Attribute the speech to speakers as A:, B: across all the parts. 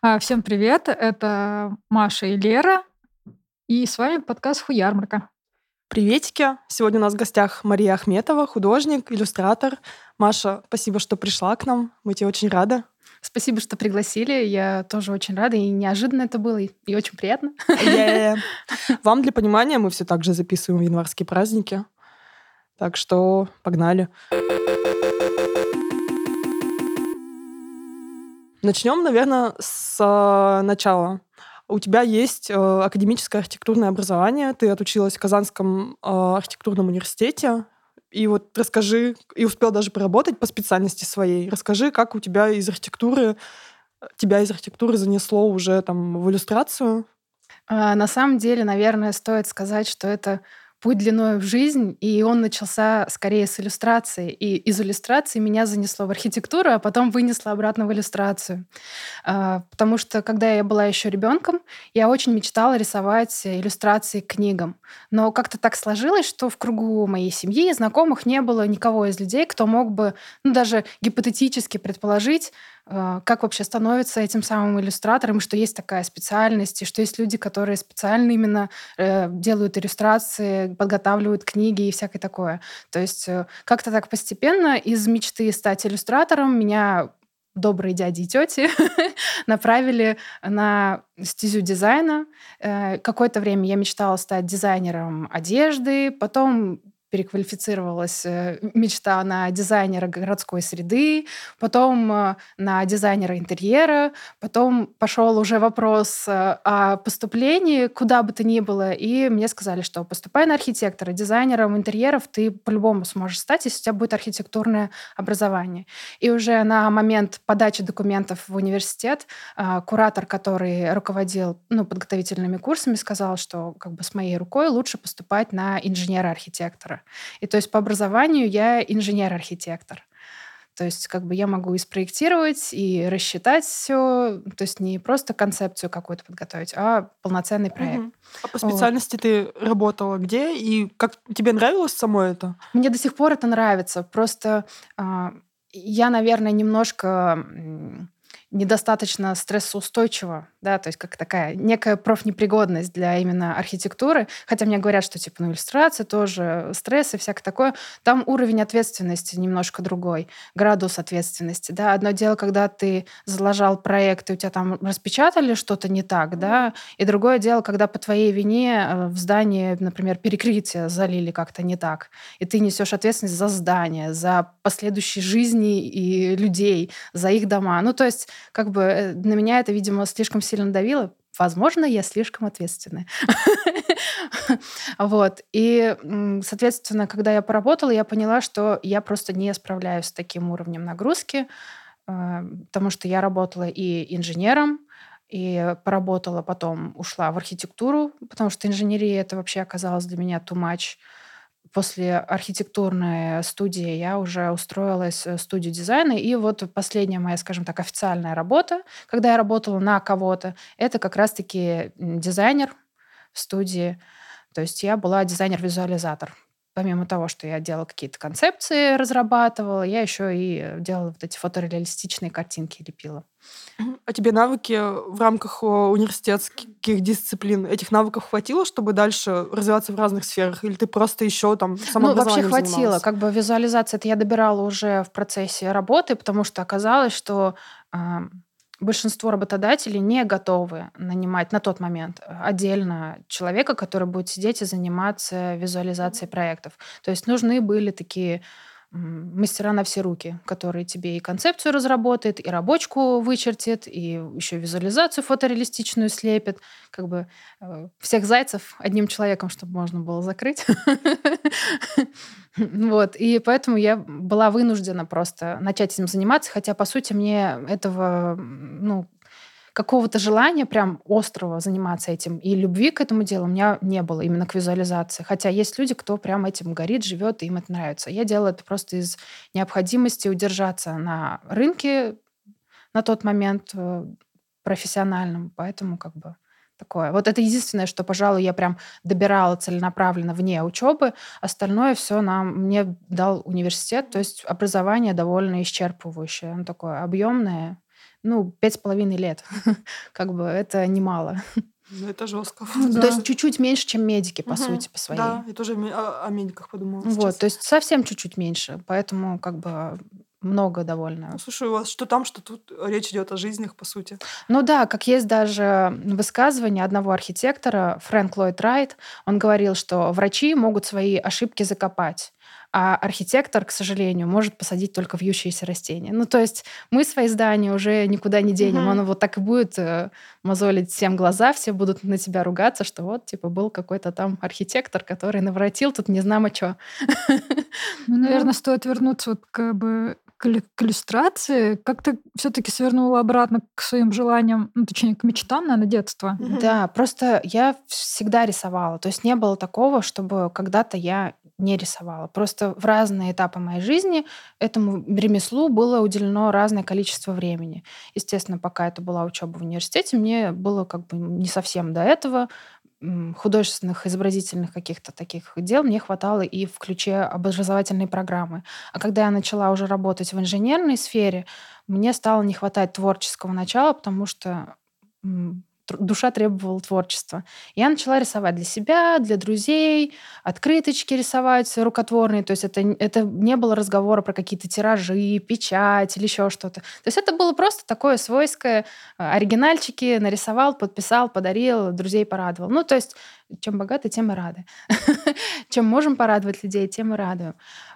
A: А, всем привет! Это Маша и Лера. И с вами подкаст «Хуярмарка».
B: Приветики! Сегодня у нас в гостях Мария Ахметова, художник, иллюстратор. Маша, спасибо, что пришла к нам. Мы тебе очень рады.
C: Спасибо, что пригласили. Я тоже очень рада, и неожиданно это было, и, и очень приятно.
B: Yeah. Вам для понимания мы все так же записываем январские праздники. Так что погнали. Начнем, наверное, с э, начала. У тебя есть э, академическое архитектурное образование, ты отучилась в Казанском э, архитектурном университете. И вот расскажи, и успел даже поработать по специальности своей. Расскажи, как у тебя из архитектуры, тебя из архитектуры занесло уже там в иллюстрацию.
C: А, на самом деле, наверное, стоит сказать, что это путь длиной в жизнь, и он начался скорее с иллюстрации. И из иллюстрации меня занесло в архитектуру, а потом вынесло обратно в иллюстрацию. А, потому что, когда я была еще ребенком, я очень мечтала рисовать иллюстрации к книгам. Но как-то так сложилось, что в кругу моей семьи и знакомых не было никого из людей, кто мог бы, ну, даже гипотетически предположить, как вообще становится этим самым иллюстратором, что есть такая специальность, и что есть люди, которые специально именно э, делают иллюстрации, подготавливают книги и всякое такое. То есть э, как-то так постепенно из мечты стать иллюстратором меня добрые дяди и тети направили на стезю дизайна. Э, какое-то время я мечтала стать дизайнером одежды, потом переквалифицировалась э, мечта на дизайнера городской среды, потом э, на дизайнера интерьера, потом пошел уже вопрос э, о поступлении куда бы то ни было, и мне сказали, что поступай на архитектора, дизайнером интерьеров ты по-любому сможешь стать, если у тебя будет архитектурное образование. И уже на момент подачи документов в университет куратор, который руководил ну, подготовительными курсами, сказал, что как бы с моей рукой лучше поступать на инженера-архитектора. И то есть по образованию я инженер-архитектор. То есть как бы я могу и спроектировать, и рассчитать все, то есть не просто концепцию какую-то подготовить, а полноценный проект. Угу.
B: А по специальности вот. ты работала где и как тебе нравилось само это?
C: Мне до сих пор это нравится. Просто э, я, наверное, немножко недостаточно стрессоустойчиво, да, то есть как такая некая профнепригодность для именно архитектуры. Хотя мне говорят, что типа ну, иллюстрация тоже стресс и всякое такое. Там уровень ответственности немножко другой, градус ответственности, да. Одно дело, когда ты заложал проект, и у тебя там распечатали что-то не так, да, и другое дело, когда по твоей вине э, в здании, например, перекрытие залили как-то не так, и ты несешь ответственность за здание, за последующие жизни и людей, за их дома. Ну, то есть как бы э, на меня это, видимо, слишком сильно давило. Возможно, я слишком ответственная. Вот. И, соответственно, когда я поработала, я поняла, что я просто не справляюсь с таким уровнем нагрузки, э, потому что я работала и инженером, и поработала потом, ушла в архитектуру, потому что инженерия это вообще оказалось для меня too much после архитектурной студии я уже устроилась в студию дизайна. И вот последняя моя, скажем так, официальная работа, когда я работала на кого-то, это как раз-таки дизайнер в студии. То есть я была дизайнер-визуализатор помимо того, что я делала какие-то концепции, разрабатывала, я еще и делала вот эти фотореалистичные картинки, лепила.
B: А тебе навыки в рамках университетских дисциплин, этих навыков хватило, чтобы дальше развиваться в разных сферах? Или ты просто еще там
C: Ну, вообще хватило. Занималась? Как бы визуализация это я добирала уже в процессе работы, потому что оказалось, что большинство работодателей не готовы нанимать на тот момент отдельно человека, который будет сидеть и заниматься визуализацией проектов. То есть нужны были такие мастера на все руки, которые тебе и концепцию разработает, и рабочку вычертит, и еще визуализацию фотореалистичную слепит. Как бы э, всех зайцев одним человеком, чтобы можно было закрыть. Вот. И поэтому я была вынуждена просто начать этим заниматься, хотя, по сути, мне этого, ну, какого-то желания прям острого заниматься этим и любви к этому делу у меня не было именно к визуализации. Хотя есть люди, кто прям этим горит, живет, и им это нравится. Я делала это просто из необходимости удержаться на рынке на тот момент, э, профессиональном, поэтому как бы такое. Вот это единственное, что, пожалуй, я прям добирала целенаправленно вне учебы. Остальное все нам мне дал университет, то есть образование довольно исчерпывающее, оно такое объемное. Ну, пять с половиной лет. как бы это немало.
B: Ну, это жестко.
C: Ну, да. То есть чуть-чуть меньше, чем медики, по угу. сути, по своей.
B: Да, я тоже о, о медиках подумала.
C: Вот, сейчас. то есть совсем чуть-чуть меньше. Поэтому как бы много довольно.
B: Ну, слушай, у вас что там, что тут речь идет о жизнях, по сути.
C: Ну да, как есть даже высказывание одного архитектора, Фрэнк Ллойд Райт, он говорил, что врачи могут свои ошибки закопать, а архитектор, к сожалению, может посадить только вьющиеся растения. Ну, то есть мы свои здания уже никуда не денем. Угу. Он вот так и будет э, мозолить всем глаза, все будут на тебя ругаться, что вот, типа, был какой-то там архитектор, который наворотил тут не знамо что.
A: Ну, наверное, стоит вернуться вот как бы к, к иллюстрации, как ты все-таки свернула обратно к своим желаниям, ну, точнее, к мечтам, наверное, детства?
C: Да, просто я всегда рисовала. То есть не было такого, чтобы когда-то я не рисовала. Просто в разные этапы моей жизни этому ремеслу было уделено разное количество времени. Естественно, пока это была учеба в университете, мне было как бы не совсем до этого художественных, изобразительных каких-то таких дел мне хватало и в ключе образовательной программы. А когда я начала уже работать в инженерной сфере, мне стало не хватать творческого начала, потому что душа требовала творчества. Я начала рисовать для себя, для друзей, открыточки рисовать рукотворные. То есть это, это не было разговора про какие-то тиражи, печать или еще что-то. То есть это было просто такое свойское. А, оригинальчики нарисовал, подписал, подарил, друзей порадовал. Ну, то есть чем богаты, тем и рады. Чем можем порадовать людей, тем и радуем.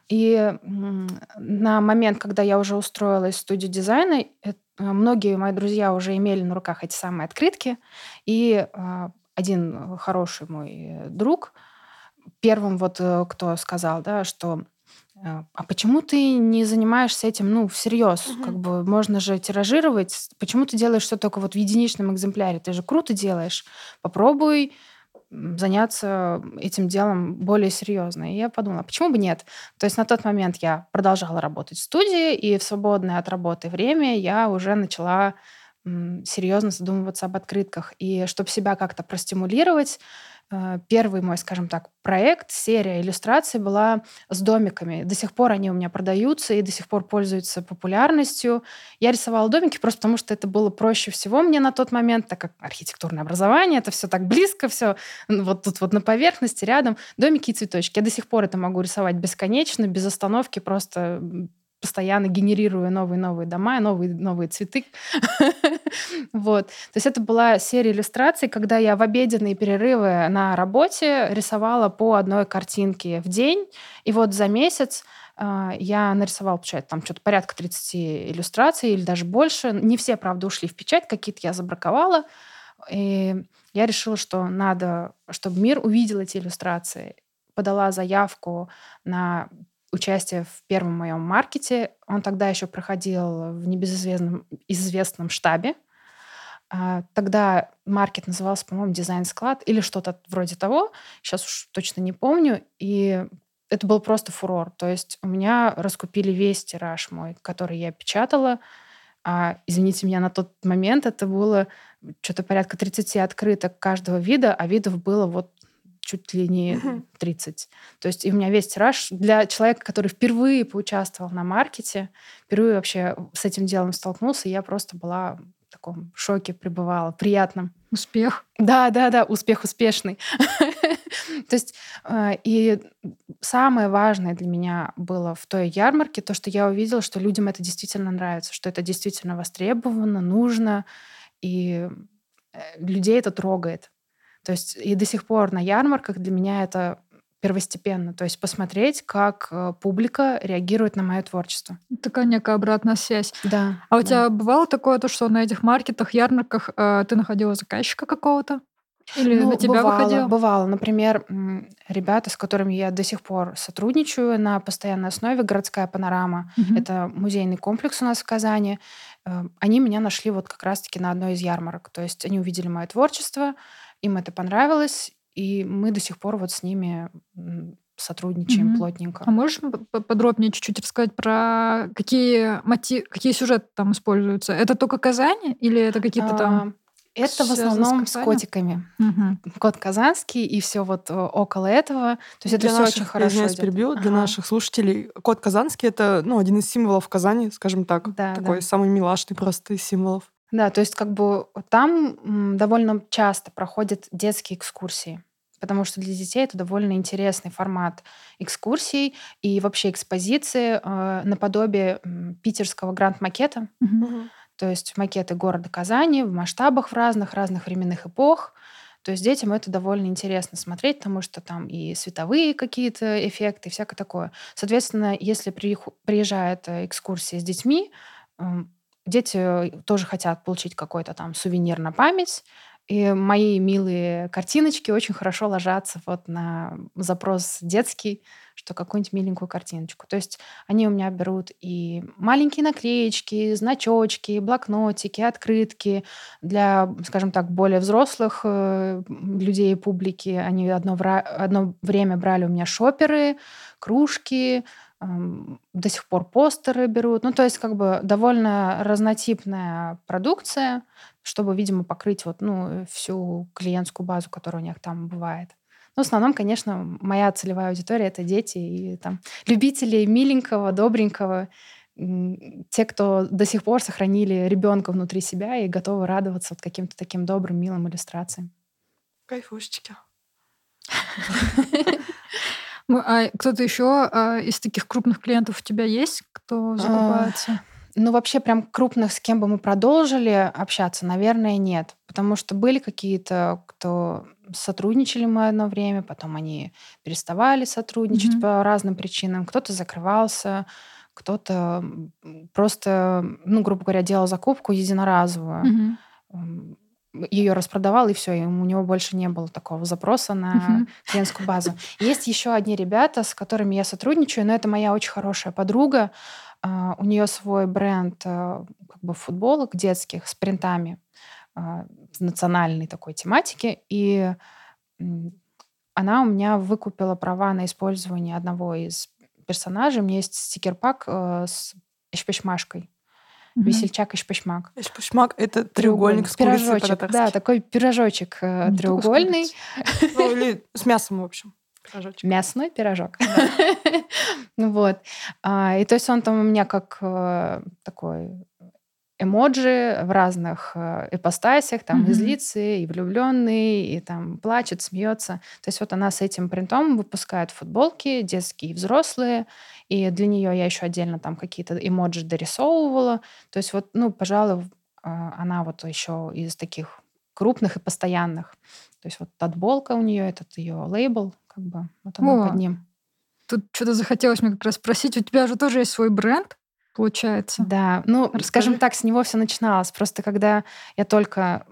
C: И на момент, когда я уже устроилась в студию дизайна, Э, многие мои друзья уже имели на руках эти самые открытки, и а, один хороший мой друг первым вот э, кто сказал, да, что э, а почему ты не занимаешься этим, ну, всерьез? Угу. Как бы можно же тиражировать. Почему ты делаешь все только вот в единичном экземпляре? Ты же круто делаешь. Попробуй заняться этим делом более серьезно. И я подумала, а почему бы нет? То есть на тот момент я продолжала работать в студии, и в свободное от работы время я уже начала серьезно задумываться об открытках. И чтобы себя как-то простимулировать, Э, первый мой, скажем так, проект, серия иллюстраций была с домиками. До сих пор они у меня продаются и до сих пор пользуются популярностью. Я рисовала домики просто потому, что это было проще всего мне на тот момент, так как архитектурное образование, это все так близко, все вот тут вот на поверхности, рядом. Домики и цветочки. Я до сих пор это могу рисовать бесконечно, без остановки, просто постоянно генерируя новые-новые дома, новые, новые цветы. вот. То есть это была серия иллюстраций, когда я в обеденные перерывы на работе рисовала по одной картинке в день. И вот за месяц э, я нарисовала, получается, там что-то порядка 30 иллюстраций или даже больше. Не все, правда, ушли в печать, какие-то я забраковала. И я решила, что надо, чтобы мир увидел эти иллюстрации. Подала заявку на участие в первом моем маркете. Он тогда еще проходил в небезызвестном известном штабе. А, тогда маркет назывался, по-моему, «Дизайн-склад» или что-то вроде того. Сейчас уж точно не помню. И это был просто фурор. То есть у меня раскупили весь тираж мой, который я печатала. А, извините меня, на тот момент это было что-то порядка 30 открыток каждого вида, а видов было вот чуть ли не 30. То есть и у меня весь тираж для человека, который впервые поучаствовал на маркете, впервые вообще с этим делом столкнулся, я просто была в таком шоке пребывала, приятном.
A: Успех.
C: Да, да, да, успех успешный. То есть э, и самое важное для меня было в той ярмарке то, что я увидела, что людям это действительно нравится, что это действительно востребовано, нужно, и э, людей это трогает. То есть и до сих пор на ярмарках для меня это первостепенно. То есть посмотреть, как э, публика реагирует на мое творчество.
A: Такая некая обратная связь.
C: Да.
A: А у
C: да.
A: тебя бывало такое, то, что на этих маркетах, ярмарках э, ты находила заказчика какого-то? Или ну, на тебя
C: бывало,
A: выходил?
C: Бывало. Например, ребята, с которыми я до сих пор сотрудничаю на постоянной основе, городская панорама, угу. это музейный комплекс у нас в Казани, э, они меня нашли вот как раз-таки на одной из ярмарок. То есть они увидели мое творчество, им это понравилось, и мы до сих пор вот с ними сотрудничаем угу. плотненько.
A: А можешь подробнее чуть-чуть рассказать про какие мотив, какие сюжеты там используются? Это только Казань или это какие-то там...
C: Это в основном с, с котиками. Угу. Кот казанский и все вот около этого. То есть для это
B: наших,
C: все очень хорошо.
B: Я перебью. Ага. Для наших слушателей кот казанский это ну, один из символов Казани, скажем так. Да, Такой да. самый милашный просто из символов.
C: Да, то есть как бы там довольно часто проходят детские экскурсии потому что для детей это довольно интересный формат экскурсий и вообще экспозиции э, наподобие питерского гранд-макета. Угу. То есть макеты города Казани в масштабах в разных, разных временных эпох. То есть детям это довольно интересно смотреть, потому что там и световые какие-то эффекты, и всякое такое. Соответственно, если приезжает э, экскурсия с детьми, дети тоже хотят получить какой-то там сувенир на память, и мои милые картиночки очень хорошо ложатся вот на запрос детский, что какую-нибудь миленькую картиночку. То есть они у меня берут и маленькие наклеечки, значочки, блокнотики, открытки для, скажем так, более взрослых э, людей и публики. Они одно, одно время брали у меня шоперы, кружки, до сих пор постеры берут. Ну, то есть как бы довольно разнотипная продукция, чтобы, видимо, покрыть вот, ну, всю клиентскую базу, которая у них там бывает. Но в основном, конечно, моя целевая аудитория — это дети и там любители миленького, добренького, те, кто до сих пор сохранили ребенка внутри себя и готовы радоваться вот каким-то таким добрым, милым иллюстрациям.
B: Кайфушечки.
A: А кто-то еще а, из таких крупных клиентов у тебя есть, кто а, закупается?
C: Ну, вообще, прям крупных, с кем бы мы продолжили общаться, наверное, нет. Потому что были какие-то, кто сотрудничали мы одно время, потом они переставали сотрудничать mm-hmm. по разным причинам. Кто-то закрывался, кто-то просто, ну, грубо говоря, делал закупку единоразовую. Mm-hmm ее распродавал, и все, и у него больше не было такого запроса на клиентскую базу. Есть еще одни ребята, с которыми я сотрудничаю, но это моя очень хорошая подруга. Uh, у нее свой бренд uh, как бы футболок детских с принтами uh, национальной такой тематики, и она у меня выкупила права на использование одного из персонажей. У меня есть стикер-пак с эшпешмашкой. Угу. Весельчак и шпашмак.
B: Шпашмак — это треугольник с
C: Пирожочек, да, такой пирожочек э, треугольный.
B: Ну, или с мясом, в общем.
C: Пирожочек. Мясной пирожок. Ну вот. А, и то есть он там у меня как э, такой эмоджи в разных э, ипостасях, там mm-hmm. и злится, и влюбленный, и там плачет, смеется. То есть вот она с этим принтом выпускает футболки, детские и взрослые, и для нее я еще отдельно там какие-то эмоджи дорисовывала. То есть вот, ну, пожалуй, а, она вот еще из таких крупных и постоянных. То есть вот отболка у нее, этот ее лейбл, как бы, вот она О, под ним.
A: Тут что-то захотелось мне как раз спросить. У тебя же тоже есть свой бренд? Получается.
C: Да, ну, Расскажи. скажем так, с него все начиналось. Просто когда я только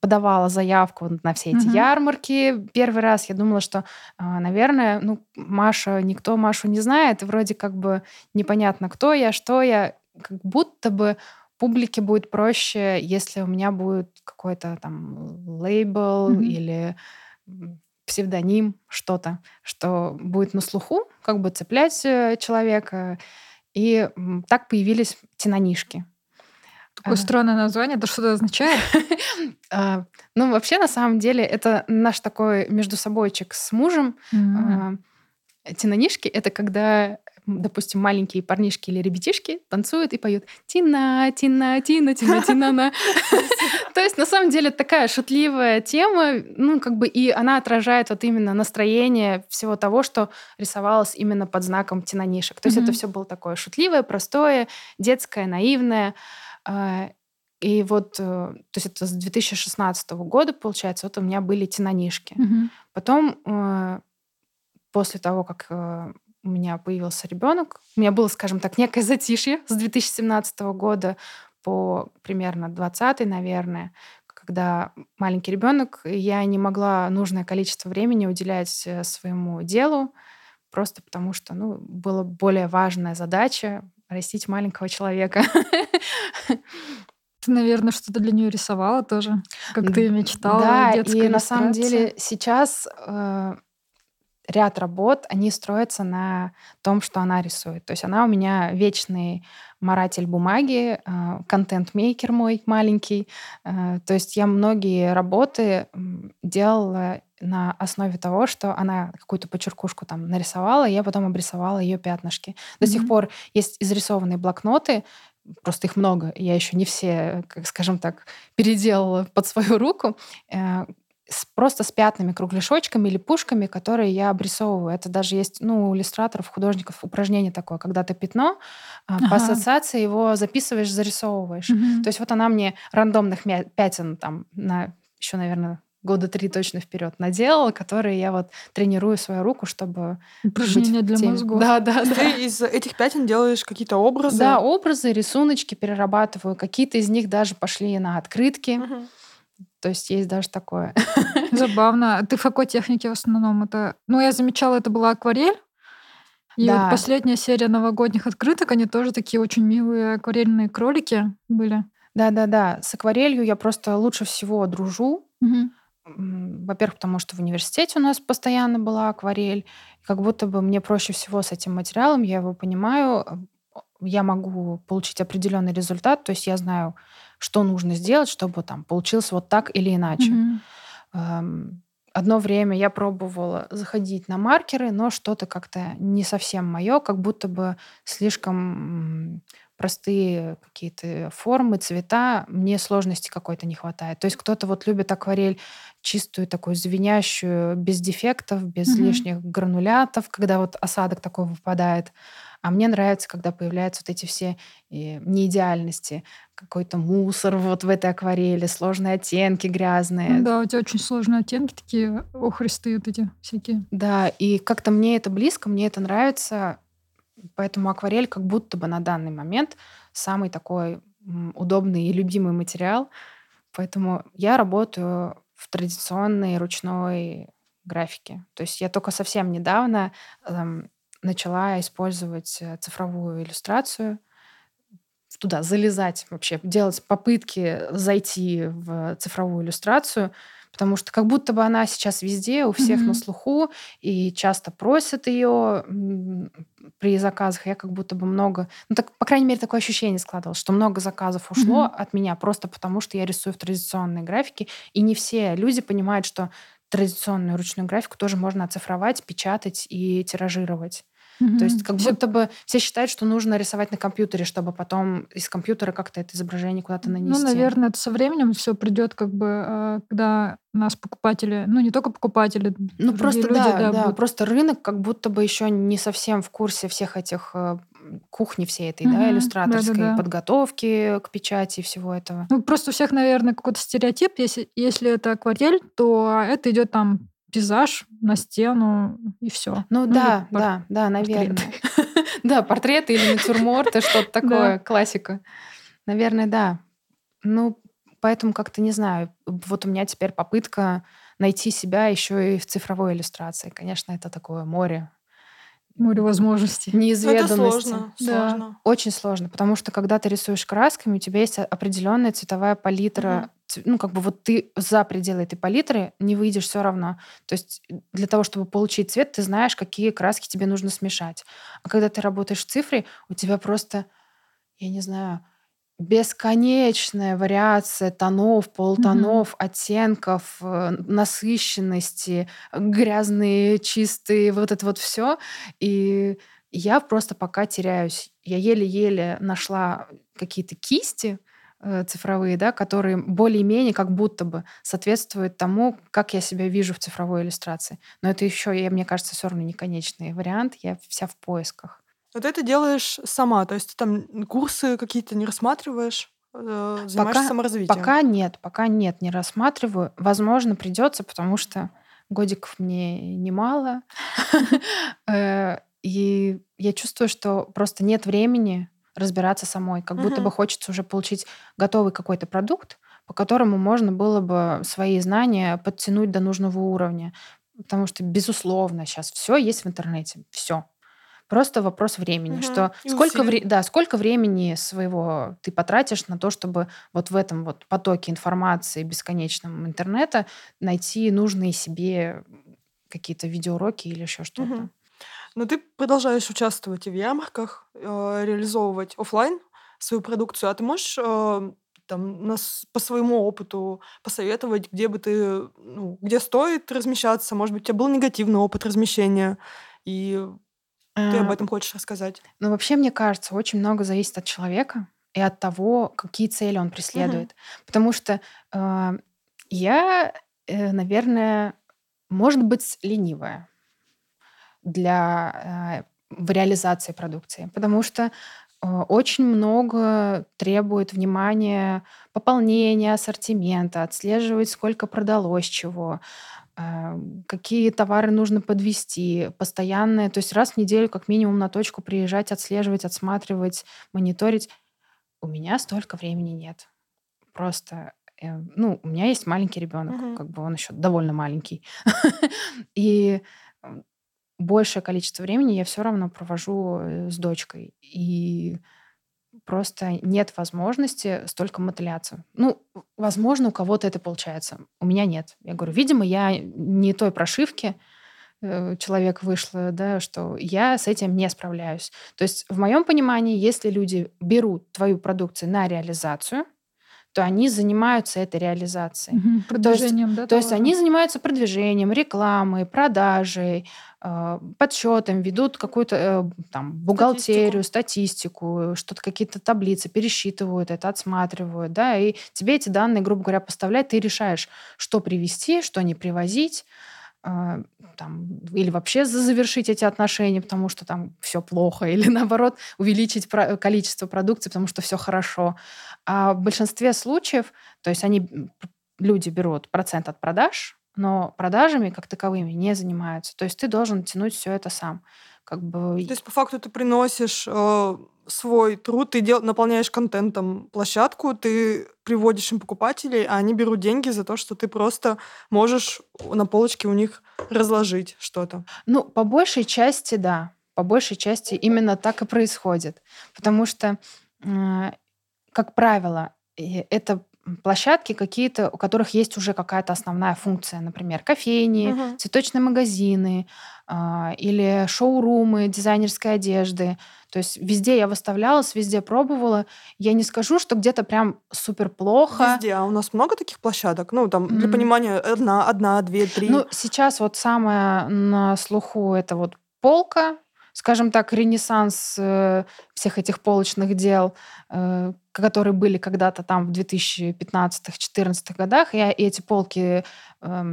C: подавала заявку на все эти угу. ярмарки, первый раз я думала, что, а, наверное, ну, Маша, никто Машу не знает, и вроде как бы непонятно, кто я, что я, как будто бы публике будет проще, если у меня будет какой-то там лейбл угу. или псевдоним, что-то, что будет на слуху, как бы цеплять э, человека, и так появились тинанишки.
A: Такое а. странное название. Это что-то означает?
C: А, ну, вообще, на самом деле, это наш такой между собойчик с мужем. А, тинанишки — это когда допустим, маленькие парнишки или ребятишки танцуют и поют «Тина, Тина, Тина, Тина, Тина, на». То есть, на самом деле, такая шутливая тема, ну, как бы, и она отражает вот именно настроение всего того, что рисовалось именно под знаком тинанишек. То есть это все было такое шутливое, простое, детское, наивное. А, и вот, э, то есть это с 2016 года, получается, вот у меня были тинанишки. Потом э, после того, как э, у меня появился ребенок. У меня было, скажем так, некое затишье с 2017 года по примерно 20 наверное, когда маленький ребенок, я не могла нужное количество времени уделять э, своему делу, просто потому что ну, была более важная задача растить маленького человека.
A: Ты, наверное, что-то для нее рисовала тоже, как ты мечтала.
C: Да, и на самом деле сейчас э, ряд работ, они строятся на том, что она рисует. То есть она у меня вечный маратель бумаги, а, контент-мейкер мой маленький. А, то есть я многие работы делала на основе того, что она какую-то почеркушку там нарисовала, и я потом обрисовала ее пятнышки. До mm-hmm. сих пор есть изрисованные блокноты, просто их много, я еще не все, как скажем так, переделала под свою руку, э, с, просто с пятнами, кругляшочками или пушками, которые я обрисовываю. Это даже есть ну, у иллюстраторов, художников упражнение такое, когда ты пятно, ага. по ассоциации его записываешь, зарисовываешь. Угу. То есть вот она мне рандомных пятен там на еще, наверное, года три точно вперед наделала, которые я вот тренирую свою руку, чтобы...
A: Упражнения для мозгов.
C: Да, да, да.
B: Ты из этих пятен делаешь какие-то образы?
C: Да, образы, рисуночки перерабатываю. Какие-то из них даже пошли на открытки. Угу. То есть есть даже такое.
A: Забавно. Ты в какой технике в основном это? Ну, я замечала, это была акварель. И да. вот последняя серия новогодних открыток, они тоже такие очень милые акварельные кролики были.
C: Да-да-да. С акварелью я просто лучше всего дружу. Угу. Во-первых, потому что в университете у нас постоянно была акварель. Как будто бы мне проще всего с этим материалом, я его понимаю, я могу получить определенный результат, то есть я знаю, что нужно сделать, чтобы там получилось вот так или иначе. Mm-hmm. Одно время я пробовала заходить на маркеры, но что-то как-то не совсем мое, как будто бы слишком простые какие-то формы, цвета, мне сложности какой-то не хватает. То есть кто-то вот любит акварель чистую, такую звенящую, без дефектов, без mm-hmm. лишних гранулятов, когда вот осадок такой выпадает. А мне нравится, когда появляются вот эти все э, неидеальности, какой-то мусор вот в этой акварели, сложные оттенки грязные.
A: Ну, да, у тебя очень сложные оттенки такие охристые вот эти всякие.
C: Да, и как-то мне это близко, мне это нравится, поэтому акварель как будто бы на данный момент самый такой удобный и любимый материал. Поэтому я работаю в традиционной ручной графике. То есть я только совсем недавно эм, начала использовать э, цифровую иллюстрацию, туда залезать вообще, делать попытки зайти в цифровую иллюстрацию, потому что как будто бы она сейчас везде, у всех mm-hmm. на слуху, и часто просят ее при заказах. Я как будто бы много... Ну, так, по крайней мере, такое ощущение складывалось, что много заказов ушло mm-hmm. от меня просто потому, что я рисую в традиционной графике, и не все люди понимают, что традиционную ручную графику тоже можно оцифровать, печатать и тиражировать. Mm-hmm. То есть как все... будто бы все считают, что нужно рисовать на компьютере, чтобы потом из компьютера как-то это изображение куда-то ну, нанести.
A: Ну, наверное, это со временем все придет, как бы, а, когда нас покупатели, ну не только покупатели,
C: ну просто люди, да, да, да будут... просто рынок как будто бы еще не совсем в курсе всех этих э, кухни всей этой, mm-hmm. да, иллюстраторской да, да, да. подготовки к печати и всего этого.
A: Ну просто у всех, наверное, какой-то стереотип, если если это акварель, то это идет там пейзаж на стену и все.
C: Ну, ну да, пор... да, да, наверное. Да, портреты или натюрморты, что-то такое, классика. Наверное, да. Ну, поэтому как-то не знаю. Вот у меня теперь попытка найти себя еще и в цифровой иллюстрации. Конечно, это такое море
A: море возможностей.
C: Неизведанности. Это
B: сложно, да. сложно.
C: Очень сложно, потому что когда ты рисуешь красками, у тебя есть определенная цветовая палитра. Ну, как бы вот ты за пределы этой палитры не выйдешь все равно. То есть для того, чтобы получить цвет, ты знаешь, какие краски тебе нужно смешать. А когда ты работаешь в цифре, у тебя просто, я не знаю, бесконечная вариация тонов, полутонов, mm-hmm. оттенков, э, насыщенности, грязные, чистые, вот это вот все. И я просто пока теряюсь. Я еле-еле нашла какие-то кисти э, цифровые, да, которые более-менее как будто бы соответствуют тому, как я себя вижу в цифровой иллюстрации. Но это еще, я, мне кажется, все равно не конечный вариант. Я вся в поисках.
B: Вот это делаешь сама, то есть ты там курсы какие-то не рассматриваешь? Э, занимаешься пока, саморазвитием?
C: Пока нет, пока нет, не рассматриваю. Возможно, придется, потому что годиков мне немало. Э, и я чувствую, что просто нет времени разбираться самой. Как будто бы хочется уже получить готовый какой-то продукт, по которому можно было бы свои знания подтянуть до нужного уровня. Потому что, безусловно, сейчас все есть в интернете. Все. Просто вопрос времени, угу. что сколько, вре- да, сколько времени своего ты потратишь на то, чтобы вот в этом вот потоке информации бесконечном интернета найти нужные себе какие-то видеоуроки или еще что-то. Угу.
B: Но ты продолжаешь участвовать и в ярмарках, э, реализовывать офлайн свою продукцию. А ты можешь э, там, нас по своему опыту посоветовать, где бы ты, ну, где стоит размещаться? Может быть, у тебя был негативный опыт размещения, и ты об этом хочешь рассказать?
C: Ну, вообще, мне кажется, очень много зависит от человека и от того, какие цели он преследует. Угу. Потому что э, я, э, наверное, может быть, ленивая для э, в реализации продукции, потому что э, очень много требует внимания пополнения ассортимента, отслеживать, сколько продалось чего, э, какие товары нужно подвести, постоянное, то есть раз в неделю как минимум на точку приезжать, отслеживать, отсматривать, мониторить. У меня столько времени нет. Просто ну, у меня есть маленький ребенок, угу. как бы он еще довольно маленький. И большее количество времени я все равно провожу э, с дочкой. И просто нет возможности столько мотыляться. Ну, возможно, у кого-то это получается. У меня нет. Я говорю, видимо, я не той прошивки, э, человек вышло, да, что я с этим не справляюсь. То есть в моем понимании, если люди берут твою продукцию на реализацию, то они занимаются этой реализацией.
A: Угу, продвижением,
C: то есть, да? То есть они занимаются продвижением, рекламой, продажей, э, подсчетом, ведут какую-то э, там бухгалтерию, статистику, что-то какие-то таблицы, пересчитывают это, отсматривают, да, и тебе эти данные, грубо говоря, поставляют, ты решаешь, что привести, что не привозить э, там, или вообще завершить эти отношения, потому что там все плохо, или наоборот увеличить количество продукции, потому что все хорошо. А в большинстве случаев, то есть они, люди берут процент от продаж, но продажами как таковыми не занимаются. То есть ты должен тянуть все это сам. Как бы...
B: То есть по факту ты приносишь э, свой труд, ты дел, наполняешь контентом площадку, ты приводишь им покупателей, а они берут деньги за то, что ты просто можешь на полочке у них разложить что-то.
C: Ну, по большей части, да. По большей части именно так и происходит. Потому что э, как правило, это площадки какие-то, у которых есть уже какая-то основная функция, например, кофейни, угу. цветочные магазины э, или шоурумы дизайнерской одежды. То есть везде я выставлялась, везде пробовала. Я не скажу, что где-то прям супер плохо.
B: Везде. А у нас много таких площадок? Ну, там, для mm. понимания, одна, одна, две, три.
C: Ну, сейчас вот самое на слуху это вот полка, скажем так, ренессанс э, всех этих полочных дел, э, которые были когда-то там в 2015-2014 годах. И, эти полки, э,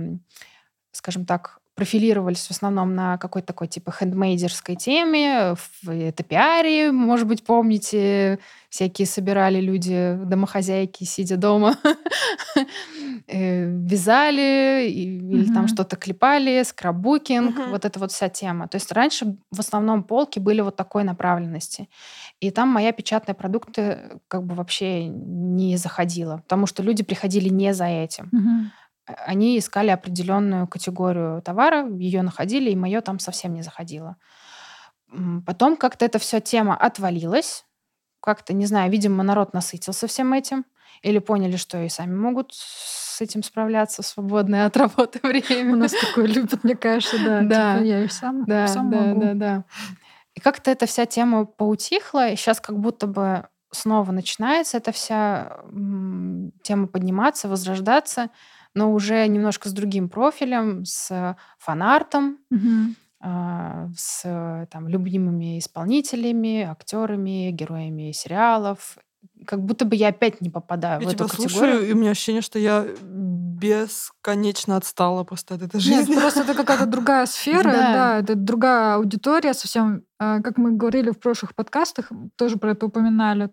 C: скажем так, профилировались в основном на какой-то такой типа хендмейдерской теме. Это пиаре, может быть, помните, всякие собирали люди, домохозяйки, сидя дома, э, вязали или там что-то клепали, скраббукинг, вот эта вот вся тема. То есть раньше в основном полки были вот такой направленности. И там моя печатная продукты как бы вообще не заходила, потому что люди приходили не за этим они искали определенную категорию товара, ее находили, и мое там совсем не заходило. Потом как-то эта вся тема отвалилась. Как-то, не знаю, видимо, народ насытился всем этим. Или поняли, что и сами могут с этим справляться в свободное от работы время.
A: У нас такое любят, мне кажется, да. Да. Типа, я и сам,
C: да,
A: сам
C: да,
A: могу.
C: да, да. И как-то эта вся тема поутихла, и сейчас как будто бы снова начинается эта вся тема подниматься, возрождаться но уже немножко с другим профилем, с фанартом,
A: угу.
C: с там, любимыми исполнителями, актерами, героями сериалов. Как будто бы я опять не попадаю
B: я
C: в эту
B: категорию.
C: слушаю,
B: и у меня ощущение, что я бесконечно отстала просто от этой жизни.
A: Нет, просто это какая-то другая сфера, да. да, это другая аудитория совсем. А, как мы говорили в прошлых подкастах, тоже про это упоминали.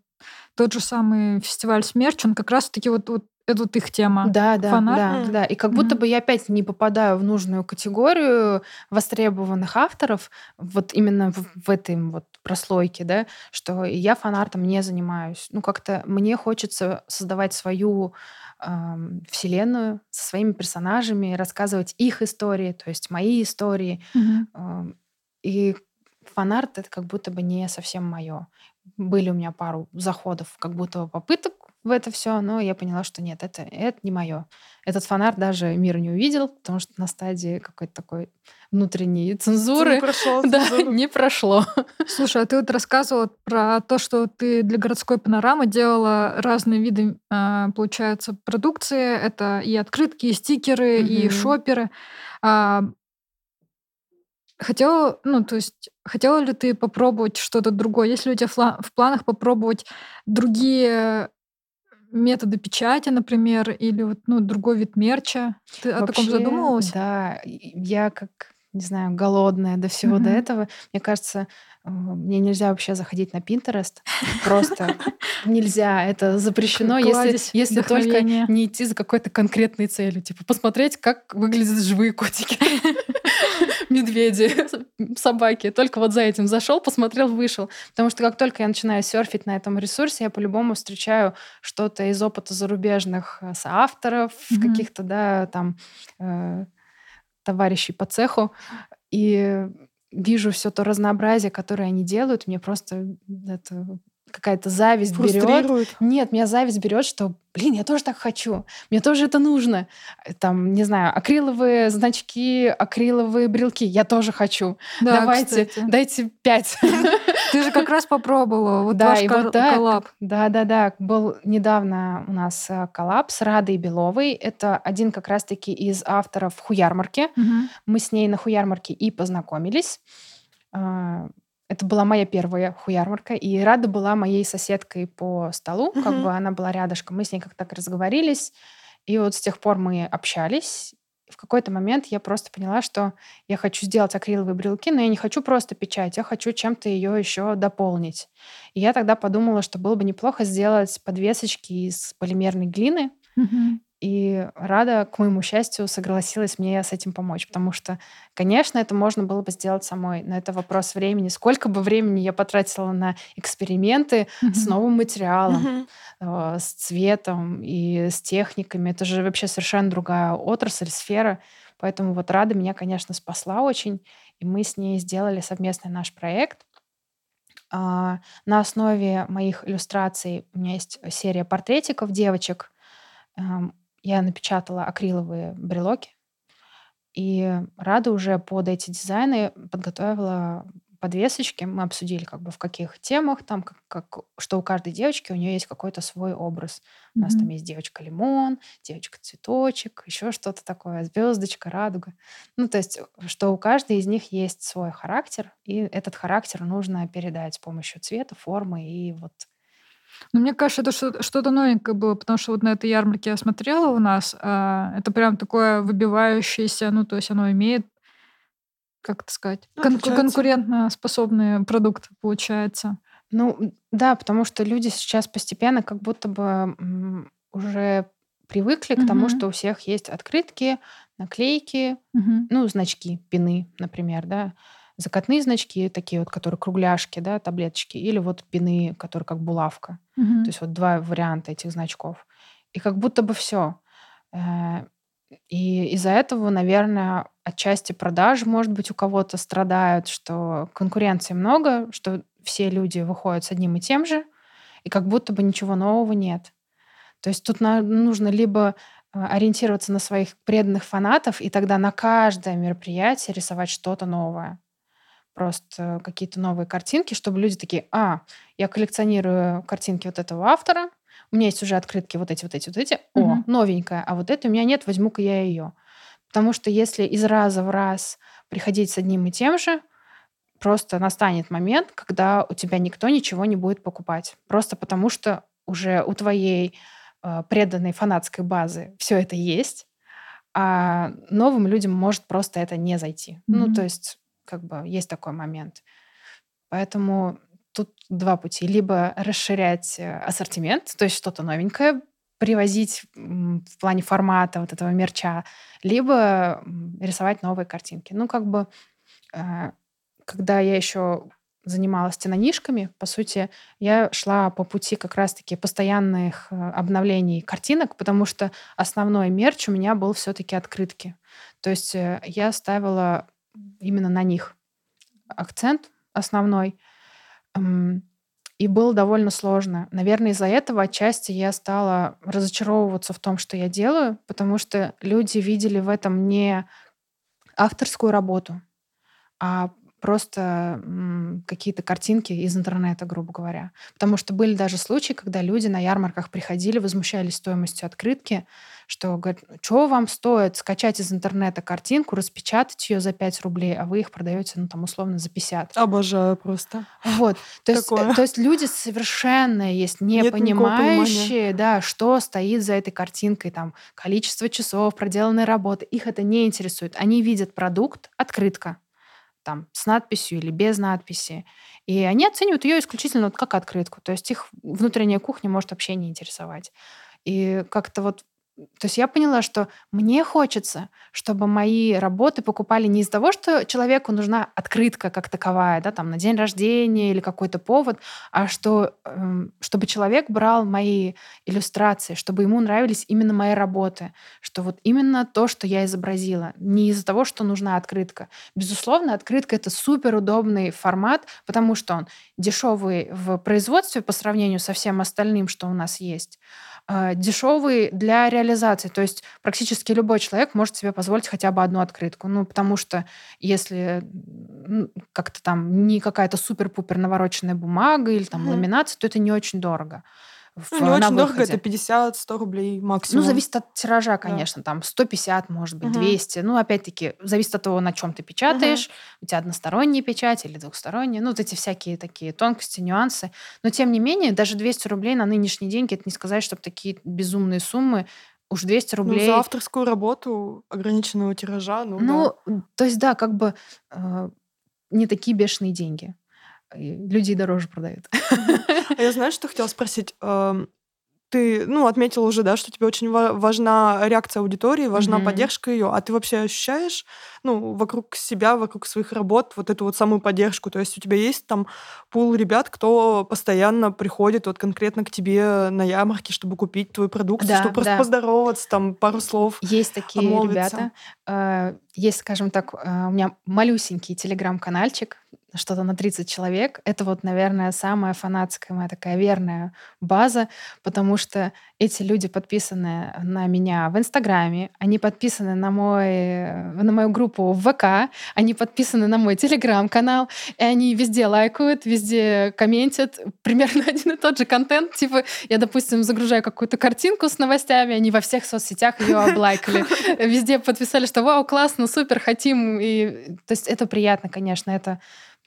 A: Тот же самый фестиваль «Смерч», он как раз-таки вот, вот это вот их тема.
C: Да, да, Фанат. да, да. И как будто mm-hmm. бы я опять не попадаю в нужную категорию востребованных авторов, вот именно в, в этой вот прослойке, да, что я фанартом не занимаюсь. Ну, как-то мне хочется создавать свою э, вселенную со своими персонажами, рассказывать их истории, то есть мои истории.
A: Mm-hmm.
C: Э, и фанарт это как будто бы не совсем мое. Были у меня пару заходов, как будто попыток в это все, но я поняла, что нет, это, это не мое. Этот фонарь даже мир не увидел, потому что на стадии какой-то такой внутренней цензуры.
B: Не прошло.
C: Да,
B: цензуру.
C: не прошло.
A: Слушай, а ты вот рассказывала про то, что ты для городской панорамы делала разные виды, а, получается, продукции. Это и открытки, и стикеры, и
C: Мгм.
A: шоперы. А, Хотела, ну, то есть, хотела ли ты попробовать что-то другое? Есть ли у тебя в планах попробовать другие методы печати, например, или вот, ну, другой вид мерча? Ты о таком
C: Вообще,
A: задумывалась?
C: Да, я как, не знаю, голодная до всего до
A: Мгм.
C: этого. Мне кажется, э, мне нельзя вообще заходить на Pinterest. Просто нельзя. Это запрещено, если, если только не идти за какой-то конкретной целью. Типа посмотреть, как выглядят живые котики. Медведи, собаки. Только вот за этим зашел, посмотрел, вышел. Потому что как только я начинаю серфить на этом ресурсе, я по-любому встречаю что-то из опыта зарубежных э, соавторов,
A: Мгм.
C: каких-то, да, там э, товарищей по цеху, и вижу все то разнообразие, которое они делают, мне просто это какая-то зависть берет. Нет, меня зависть берет, что, блин, я тоже так хочу, мне тоже это нужно. Там, не знаю, акриловые значки, акриловые брелки, я тоже хочу.
A: Да,
C: Давайте,
A: кстати.
C: дайте пять.
A: Ты же как раз попробовала вот
C: Да,
A: ваш
C: и
A: кол-
C: вот так.
A: collab.
C: Да-да-да, был недавно у нас э, collab с Радой Беловой. Это один как раз-таки из авторов Хуярмарки.
A: Мгм.
C: Мы с ней на Хуярмарке и познакомились. Это была моя первая хуярмарка, и Рада была моей соседкой по столу, как
B: Мгм.
C: бы она была рядышком. Мы с ней как-то так разговорились, и вот с тех пор мы общались. В какой-то момент я просто поняла, что я хочу сделать акриловые брелки, но я не хочу просто печать, я хочу чем-то ее еще дополнить. И я тогда подумала, что было бы неплохо сделать подвесочки из полимерной глины,
A: Мгм.
C: И Рада, к моему счастью, согласилась мне с этим помочь, потому что, конечно, это можно было бы сделать самой, но это вопрос времени. Сколько бы времени я потратила на эксперименты с
A: Мгм.
C: новым материалом,
B: Мгм.
C: э, с цветом и с техниками. Это же вообще совершенно другая отрасль, сфера. Поэтому вот Рада меня, конечно, спасла очень, и мы с ней сделали совместный наш проект. А, На основе моих иллюстраций у меня есть серия портретиков девочек. Я напечатала акриловые брелоки, и Рада уже под эти дизайны подготовила подвесочки. Мы обсудили, как бы в каких темах, там, как, как- что у каждой девочки у нее есть какой-то свой образ. У нас там есть девочка лимон, девочка цветочек, еще что-то такое, звездочка, радуга. Ну, то есть, что у каждой из них есть свой характер, и этот характер нужно передать с помощью цвета, формы и вот
A: Ну, мне кажется, это что- что-то новенькое было, потому что вот на этой ярмарке я смотрела у нас, а, это прям такое выбивающееся, ну, то есть оно имеет, как это сказать, кон-
B: Отличается.
A: конкурентно способный продукт получается.
C: Ну, да, потому что люди сейчас постепенно как будто бы уже привыкли к тому, что у всех есть открытки, наклейки,
A: Мгм.
C: ну, значки, пины, например, да, закатные значки, такие вот, которые кругляшки, да, таблеточки, или вот пины, которые как булавка.
A: Мгм.
C: То есть вот два варианта этих значков. И как будто бы все. И из-за этого, наверное, отчасти продажи, может быть, у кого-то страдают, что конкуренции много, что все люди выходят с одним и тем же, и как будто бы ничего нового нет. То есть тут нужно либо э, ориентироваться на своих преданных фанатов, и тогда на каждое мероприятие рисовать что-то новое. Просто какие-то новые картинки, чтобы люди такие, а, я коллекционирую картинки вот этого автора, у меня есть уже открытки вот эти, вот эти, вот эти, о,
A: Мгм.
C: новенькая, а вот это у меня нет, возьму-ка я ее. Потому что если из раза в раз приходить с одним и тем же, просто настанет момент, когда у тебя никто ничего не будет покупать. Просто потому что уже у твоей э, преданной фанатской базы все это есть, а новым людям может просто это не зайти. Ну,
A: Мгм.
C: то есть, как бы, есть такой момент. Поэтому тут два пути. Либо расширять э, ассортимент, то есть что-то новенькое привозить в плане формата вот этого мерча, либо рисовать новые картинки. Ну, как бы, э, когда я еще занималась тенонишками, по сути, я шла по пути как раз-таки постоянных э, обновлений картинок, потому что основной мерч у меня был все-таки открытки. То есть я ставила именно на них акцент основной. И было довольно сложно. Наверное, из-за этого отчасти я стала разочаровываться в том, что я делаю, потому что люди видели в этом не авторскую работу, а просто какие-то картинки из интернета, грубо говоря. Потому что были даже случаи, когда люди на ярмарках приходили, возмущались стоимостью открытки, что говорят, что вам стоит скачать из интернета картинку, распечатать ее за 5 рублей, а вы их продаете, ну, там, условно, за 50.
B: Обожаю просто.
C: Вот. То, есть, то есть люди совершенно есть не понимающие, да, что стоит за этой картинкой, там, количество часов, проделанной работы. Их это не интересует. Они видят продукт, открытка, там, с надписью или без надписи. И они оценивают ее исключительно вот как открытку. То есть их внутренняя кухня может вообще не интересовать. И как-то вот то есть я поняла, что мне хочется, чтобы мои работы покупали не из-за того, что человеку нужна открытка как таковая, да, там на день рождения или какой-то повод, а что э, чтобы человек брал мои иллюстрации, чтобы ему нравились именно мои работы, что вот именно то, что я изобразила, не из-за того, что нужна открытка. Безусловно, открытка это супер удобный формат, потому что он дешевый в производстве по сравнению со всем остальным, что у нас есть дешевый для реализации. То есть практически любой человек может себе позволить хотя бы одну открытку. Ну, потому что если как-то там не какая-то супер-пупер навороченная бумага или там mm-hmm. ламинация, то это не очень дорого
B: в, ну, не очень дорого, это 50-100 рублей максимум.
C: Ну, зависит от тиража, конечно, да. там 150, может быть, угу. 200. Ну, опять-таки, зависит от того, на чем ты печатаешь. Угу. У тебя односторонняя печать или двухсторонняя. Ну, вот эти всякие такие тонкости, нюансы. Но, тем не менее, даже 200 рублей на нынешний день, это не сказать, чтобы такие безумные суммы уж 200 рублей.
B: Ну, за авторскую работу ограниченного тиража, ну,
C: ну да. то есть, да, как бы э, не такие бешеные деньги люди дороже продают.
B: А я знаю, что хотела спросить. Ты, ну, отметила уже, да, что тебе очень важна реакция аудитории, важна mm-hmm. поддержка ее. А ты вообще ощущаешь, ну, вокруг себя, вокруг своих работ вот эту вот самую поддержку? То есть у тебя есть там пул ребят, кто постоянно приходит вот конкретно к тебе на ярмарке, чтобы купить твой продукт, да, чтобы просто да. поздороваться, там пару слов
C: Есть такие ребята. А, есть, скажем так, а, у меня малюсенький телеграм-канальчик, что-то на 30 человек. Это вот, наверное, самая фанатская моя такая верная база, потому что эти люди подписаны на меня в Инстаграме, они подписаны на, мой, на мою группу в ВК, они подписаны на мой Телеграм-канал, и они везде лайкают, везде комментят примерно один и тот же контент. Типа, я, допустим, загружаю какую-то картинку с новостями, они во всех соцсетях ее облайкали. Везде подписали, что вау, классно, супер, хотим. И, то есть это приятно, конечно, это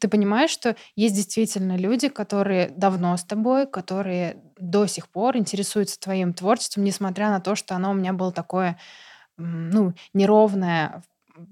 C: ты понимаешь, что есть действительно люди, которые давно с тобой, которые до сих пор интересуются твоим творчеством, несмотря на то, что оно у меня было такое, ну, неровное,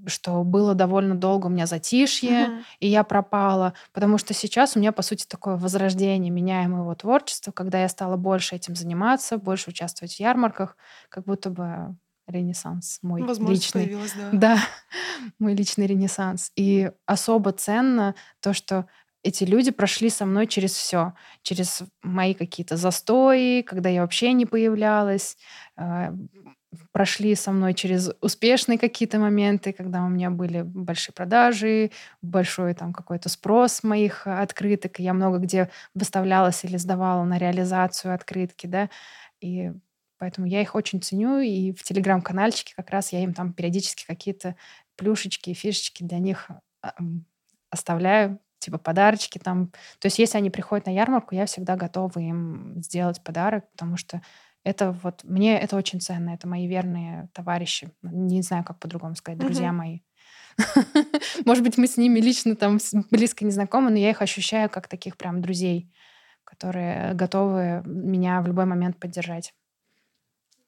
C: что было довольно долго у меня затишье, uh-huh. и я пропала, потому что сейчас у меня, по сути, такое возрождение меня и моего творчества, когда я стала больше этим заниматься, больше участвовать в ярмарках, как будто бы ренессанс мой личный.
B: Да.
C: да, мой личный ренессанс. И особо ценно то, что эти люди прошли со мной через все, через мои какие-то застои, когда я вообще не появлялась, а, прошли со мной через успешные какие-то моменты, когда у меня были большие продажи, большой там какой-то спрос моих открыток, я много где выставлялась или сдавала на реализацию открытки, да, и Поэтому я их очень ценю, и в телеграм-канальчике как раз я им там периодически какие-то плюшечки, фишечки для них а, оставляю, типа подарочки там. То есть если они приходят на ярмарку, я всегда готова им сделать подарок, потому что это вот мне это очень ценно, это мои верные товарищи, не знаю, как по-другому сказать, друзья uh-huh. мои. Может быть, мы с ними лично там близко не знакомы, но я их ощущаю как таких прям друзей, которые готовы меня в любой момент поддержать.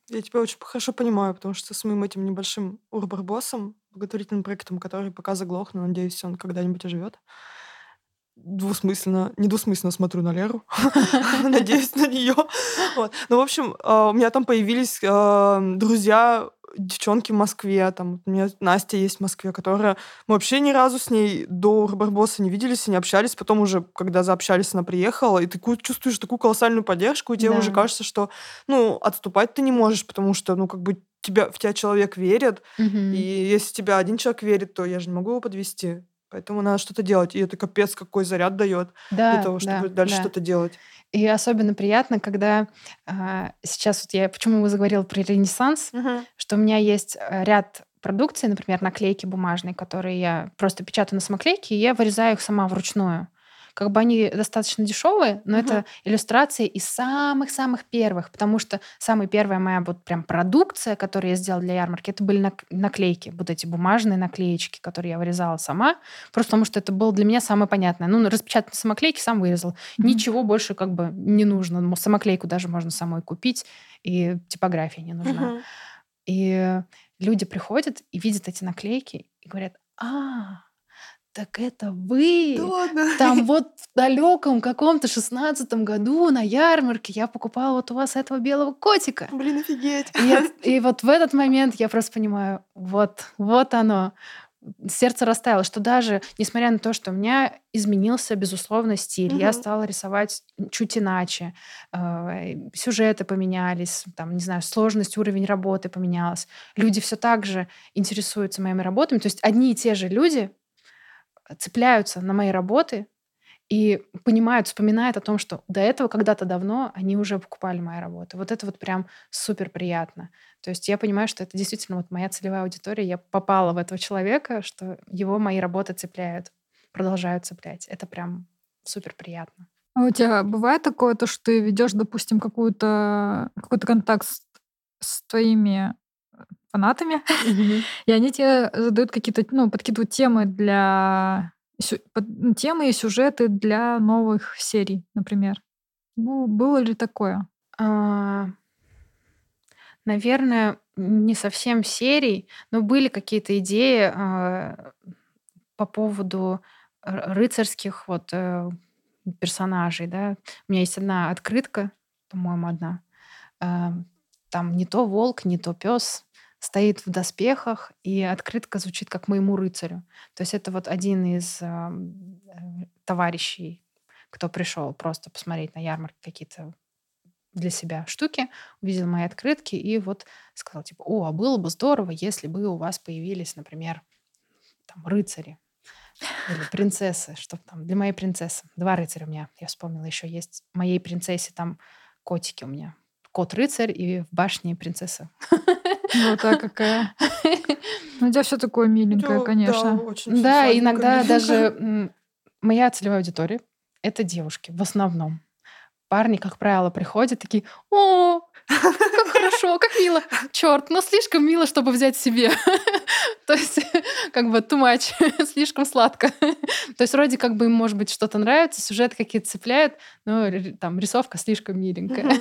B: Я тебя очень хорошо понимаю, потому что с моим этим небольшим урбарбосом, благотворительным проектом, который пока заглох, но надеюсь, он когда-нибудь оживет. Двусмысленно, недвусмысленно смотрю на Леру, надеюсь на нее. Ну, в общем, а, у меня там появились а, друзья девчонки в Москве, там у меня Настя есть в Москве, которая... Мы вообще ни разу с ней до Барбоса не виделись и не общались. Потом уже, когда заобщались, она приехала, и ты чувствуешь такую колоссальную поддержку, и тебе да. уже кажется, что, ну, отступать ты не можешь, потому что, ну, как бы тебя, в тебя человек верит, угу. и если тебя один человек верит, то я же не могу его подвести Поэтому надо что-то делать. И это капец какой заряд дает
C: да,
B: для того, чтобы
C: да,
B: дальше
C: да.
B: что-то делать.
C: И особенно приятно, когда а, сейчас вот я почему заговорила про Ренессанс,
B: Угу.
C: что у меня есть э, ряд продукции, например, наклейки бумажные, которые я просто печатаю на самоклейке, и я вырезаю их сама вручную. Как бы они достаточно дешевые, но
B: Мгм.
C: это иллюстрации из самых-самых первых, потому что самая первая моя вот прям продукция, которую я сделала для ярмарки, это были нак- наклейки, вот эти бумажные наклеечки, которые я вырезала сама, просто потому что это было для меня самое понятное. Ну, распечатать на самоклейке сам вырезал.
A: Мгм.
C: Ничего больше как бы не нужно. Самоклейку даже можно самой купить, и типография не нужна.
B: Мгм.
C: И люди приходят и видят эти наклейки и говорят, а, так это вы.
B: Да ладно.
C: Там вот в далеком каком-то шестнадцатом году на ярмарке я покупала вот у вас этого белого котика.
B: Блин, офигеть.
C: И, я- и вот в этот момент я просто понимаю, вот, вот оно. Сердце растаяло, что даже, несмотря на то, что у меня изменился, безусловно, стиль, я
B: Мгм.
C: стала рисовать чуть иначе, э, сюжеты поменялись, там, не знаю, сложность, уровень работы поменялась. Люди все так же интересуются моими работами. То есть одни и те же люди цепляются на мои работы и понимают, вспоминают о том, что до этого когда-то давно они уже покупали мои работы. Вот это вот прям супер приятно. То есть я понимаю, что это действительно вот моя целевая аудитория. Я попала в этого человека, что его мои работы цепляют, продолжают цеплять. Это прям супер приятно.
A: А у тебя бывает такое, то, что ты ведешь, допустим, какую-то какой-то контакт с, с твоими фанатами, и они тебе задают какие-то, ну, подкидывают темы для ну, темы и сюжеты для новых серий, например. Бу- Было ли такое?
C: А, Наверное, не совсем серий, но были какие-то идеи а, по поводу рыцарских вот э, персонажей, да. У меня есть одна открытка, по-моему, одна. Там не то волк, не то пес стоит в доспехах, и открытка звучит как моему рыцарю. То есть это вот один из э, товарищей, кто пришел просто посмотреть на ярмарке какие-то для себя штуки, увидел мои открытки и вот сказал, типа, о, а было бы здорово, если бы у вас появились, например, там, рыцари или принцессы, что там для моей принцессы. Два рыцаря у меня, я вспомнила, еще есть. Моей принцессе там котики у меня. Кот-рыцарь и в башне принцесса.
A: Вот так какая. Ну, у тебя все такое миленькое, конечно.
B: Да,
C: иногда даже моя целевая аудитория — это девушки в основном. Парни, как правило, приходят такие, о, как хорошо, как мило. Черт, но слишком мило, чтобы взять себе. То есть, как бы too much, слишком сладко. То есть, вроде как бы им, может быть, что-то нравится, сюжет какие-то цепляет, но там рисовка слишком миленькая.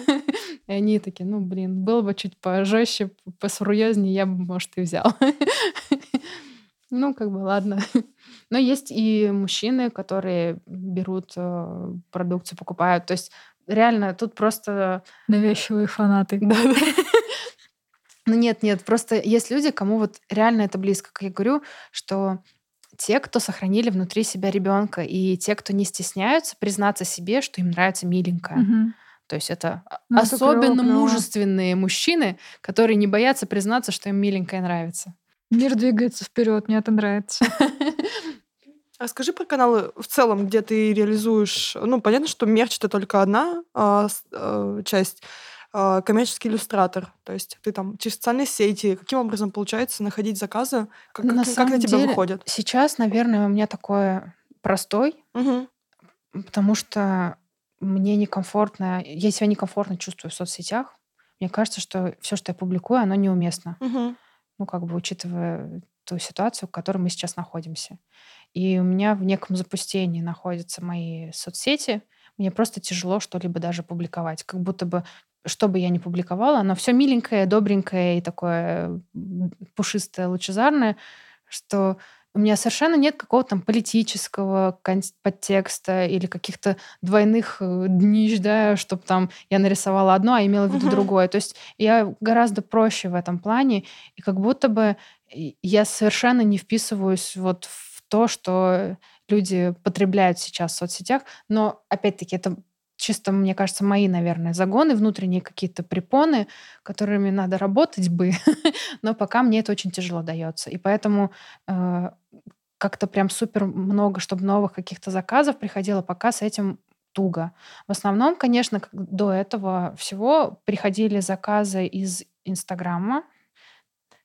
C: И они такие, ну, блин, было бы чуть пожестче, посурьезнее, я бы, может, и взял. Ну, как бы, ладно. Но есть и мужчины, которые берут э, продукцию, покупают. То есть реально тут просто...
A: Навязчивые фанаты.
C: Ну нет, нет, просто есть люди, кому вот реально это близко. Как я говорю, что те, кто сохранили внутри себя ребенка, и те, кто не стесняются признаться себе, что им нравится миленькая.
A: Мгм.
C: То есть это а-
A: Ну, это
C: особенно
A: клёво.
C: мужественные мужчины, которые не боятся признаться, что им миленькая нравится.
A: Мир двигается вперед, мне это нравится.
B: А скажи про каналы в целом, где ты реализуешь... Ну, понятно, что мерч — это только одна а, э, часть. а, коммерческий иллюстратор. То есть ты там через социальные сети, каким образом получается находить заказы? Как,
C: На
B: как- как на тебя
C: деле,
B: выходят?
C: Сейчас, наверное, у меня такое простой,
B: Мгм.
C: потому что мне некомфортно, я себя некомфортно чувствую в соцсетях. Мне кажется, что все, что я публикую, оно неуместно.
B: Мгм.
C: Ну, как бы учитывая ту ситуацию, в которой мы сейчас находимся. И у меня в неком запустении находятся мои соцсети. Мне просто тяжело что-либо даже публиковать. Как будто бы, что бы я ни публиковала, оно все миленькое, добренькое и такое пушистое, лучезарное, что у меня совершенно нет какого-то там политического подтекста или каких-то двойных э, днищ, да, чтобы там я нарисовала одно, а имела в виду
B: Мгм.
C: другое. То есть я гораздо проще в этом плане, и как будто бы я совершенно не вписываюсь вот в то, что люди потребляют сейчас в соцсетях. Но, опять-таки, это чисто, мне кажется, мои, наверное, загоны, внутренние какие-то препоны, которыми надо работать бы. Но пока мне это очень тяжело дается. И поэтому э, как-то прям супер много, чтобы новых каких-то заказов приходило, пока с этим туго. В основном, конечно, до этого всего приходили заказы из Инстаграма,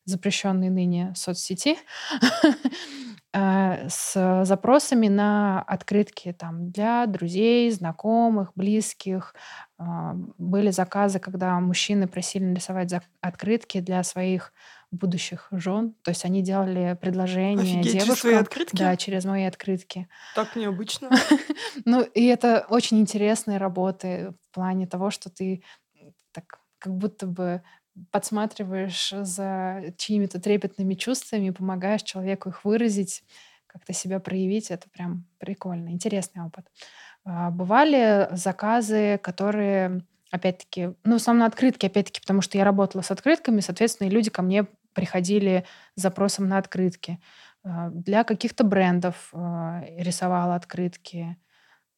C: запрещенной ныне соцсети, с запросами на открытки там, для друзей, знакомых, близких. А, были заказы, когда мужчины просили нарисовать открытки для своих будущих жен. То есть они делали предложение Офигеть, девушкам. Через свои открытки? Да, через мои открытки.
B: Так необычно.
C: Ну, и это очень интересные работы в плане того, что ты так как будто бы подсматриваешь за чьими-то трепетными чувствами, помогаешь человеку их выразить, как-то себя проявить. Это прям прикольно, интересный опыт. А, бывали заказы, которые опять-таки, ну, в основном открытки, опять-таки, потому что я работала с открытками, соответственно, и люди ко мне приходили с запросом на открытки. А, для каких-то брендов а, рисовала открытки.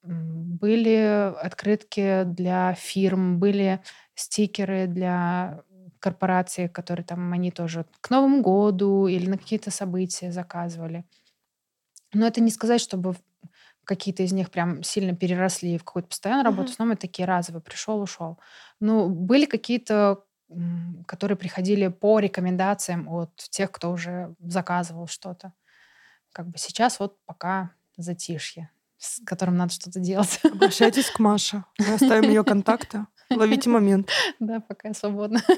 C: Были открытки для фирм, были стикеры для корпорации, которые там они тоже к Новому году или на какие-то события заказывали. Но это не сказать, чтобы какие-то из них прям сильно переросли в какую-то постоянную работу. В основном это такие разовые. Пришел, ушел. Ну, были какие-то, которые приходили по рекомендациям от тех, кто уже заказывал что-то. Как бы сейчас вот пока затишье, с которым надо что-то делать.
B: Обращайтесь к Маше. Мы оставим ее контакты. Ловите момент.
C: Да, пока.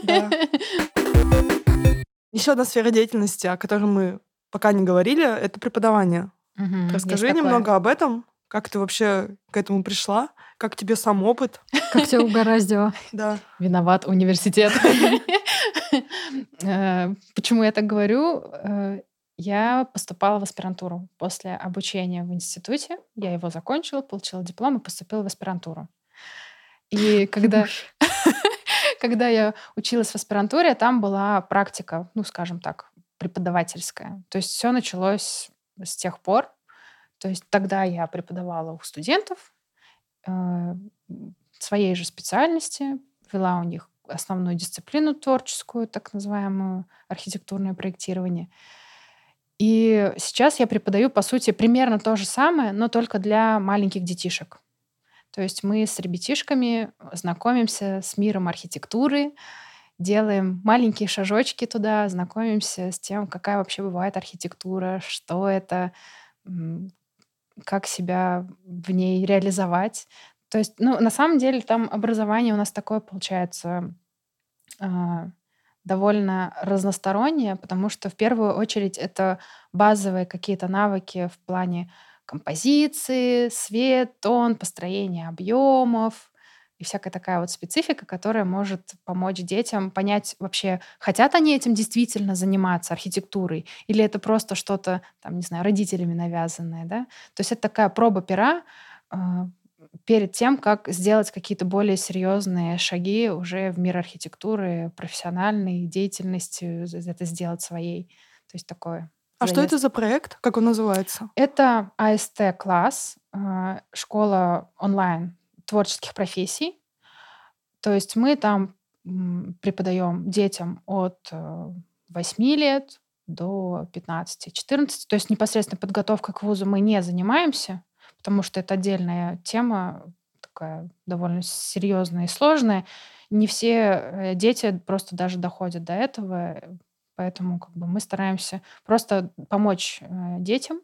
B: Да. Еще одна сфера деятельности, о которой мы пока не говорили, это преподавание. Угу, Расскажи немного об этом. Как ты вообще к этому пришла? Как тебе сам опыт?
A: Как тебя угораздило?
B: Да.
C: Виноват университет. Э, почему я так говорю? Э, я поступала в аспирантуру после обучения в институте. Я его закончила, получила диплом и поступила в аспирантуру. И когда, когда я училась в аспирантуре, там была практика, ну, скажем так, преподавательская. То есть все началось с тех пор. То есть тогда я преподавала у студентов э, своей же специальности, вела у них основную дисциплину творческую, так называемую архитектурное проектирование. И сейчас я преподаю, по сути, примерно то же самое, но только для маленьких детишек. То есть мы с ребятишками знакомимся с миром архитектуры, делаем маленькие шажочки туда, знакомимся с тем, какая вообще бывает архитектура, что это, как себя в ней реализовать. То есть, ну, на самом деле там образование у нас такое получается э, довольно разностороннее, потому что в первую очередь это базовые какие-то навыки в плане композиции, свет, тон, построение объемов и всякая такая вот специфика, которая может помочь детям понять вообще, хотят они этим действительно заниматься, архитектурой, или это просто что-то, там, не знаю, родителями навязанное, да? То есть это такая проба пера э, перед тем, как сделать какие-то более серьезные шаги уже в мир архитектуры, профессиональной деятельности, это сделать своей. То есть такое
B: а что это за проект? Как он называется?
C: Это АСТ-класс, а, школа онлайн творческих профессий. То есть мы там преподаем детям от 8 э, лет до 15-14. То есть непосредственно подготовка к вузу мы не занимаемся, потому что это отдельная тема, такая довольно серьезная и сложная. Не все э, дети просто даже доходят до этого. Поэтому как бы мы стараемся просто помочь э, детям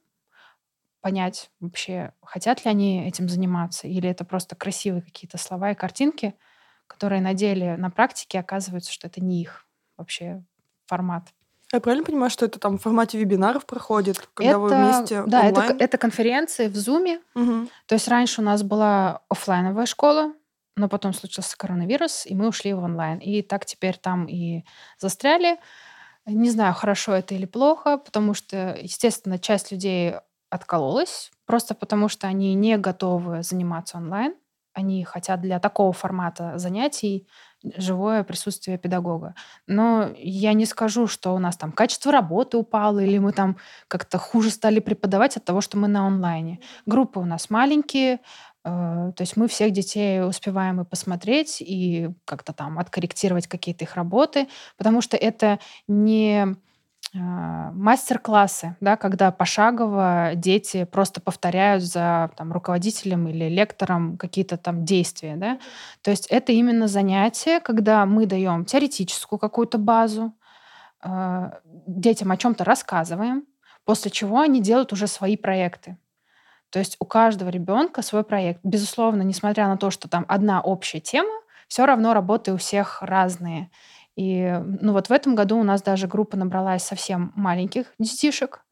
C: понять вообще, хотят ли они этим заниматься, или это просто красивые какие-то слова и картинки, которые на деле, на практике оказываются, что это не их вообще формат.
B: Я правильно понимаю, что это там в формате вебинаров проходит, когда
C: это,
B: вы вместе
C: Да,
B: онлайн?
C: это, это конференции в Зуме. Угу. То есть раньше у нас была офлайновая школа, но потом случился коронавирус, и мы ушли в онлайн. И так теперь там и застряли. Не знаю, хорошо это или плохо, потому что, естественно, часть людей откололась, просто потому что они не готовы заниматься онлайн. Они хотят для такого формата занятий живое присутствие педагога. Но я не скажу, что у нас там качество работы упало или мы там как-то хуже стали преподавать от того, что мы на онлайне. Группы у нас маленькие, то есть мы всех детей успеваем и посмотреть, и как-то там откорректировать какие-то их работы, потому что это не а, мастер-классы, да, когда пошагово дети просто повторяют за там, руководителем или лектором какие-то там действия. Да? То есть это именно занятие, когда мы даем теоретическую какую-то базу, а, детям о чем-то рассказываем, после чего они делают уже свои проекты. То есть у каждого ребенка свой проект. Безусловно, несмотря на то, что там одна общая тема, все равно работы у всех разные. И ну вот в этом году у нас даже группа набралась совсем маленьких детишек,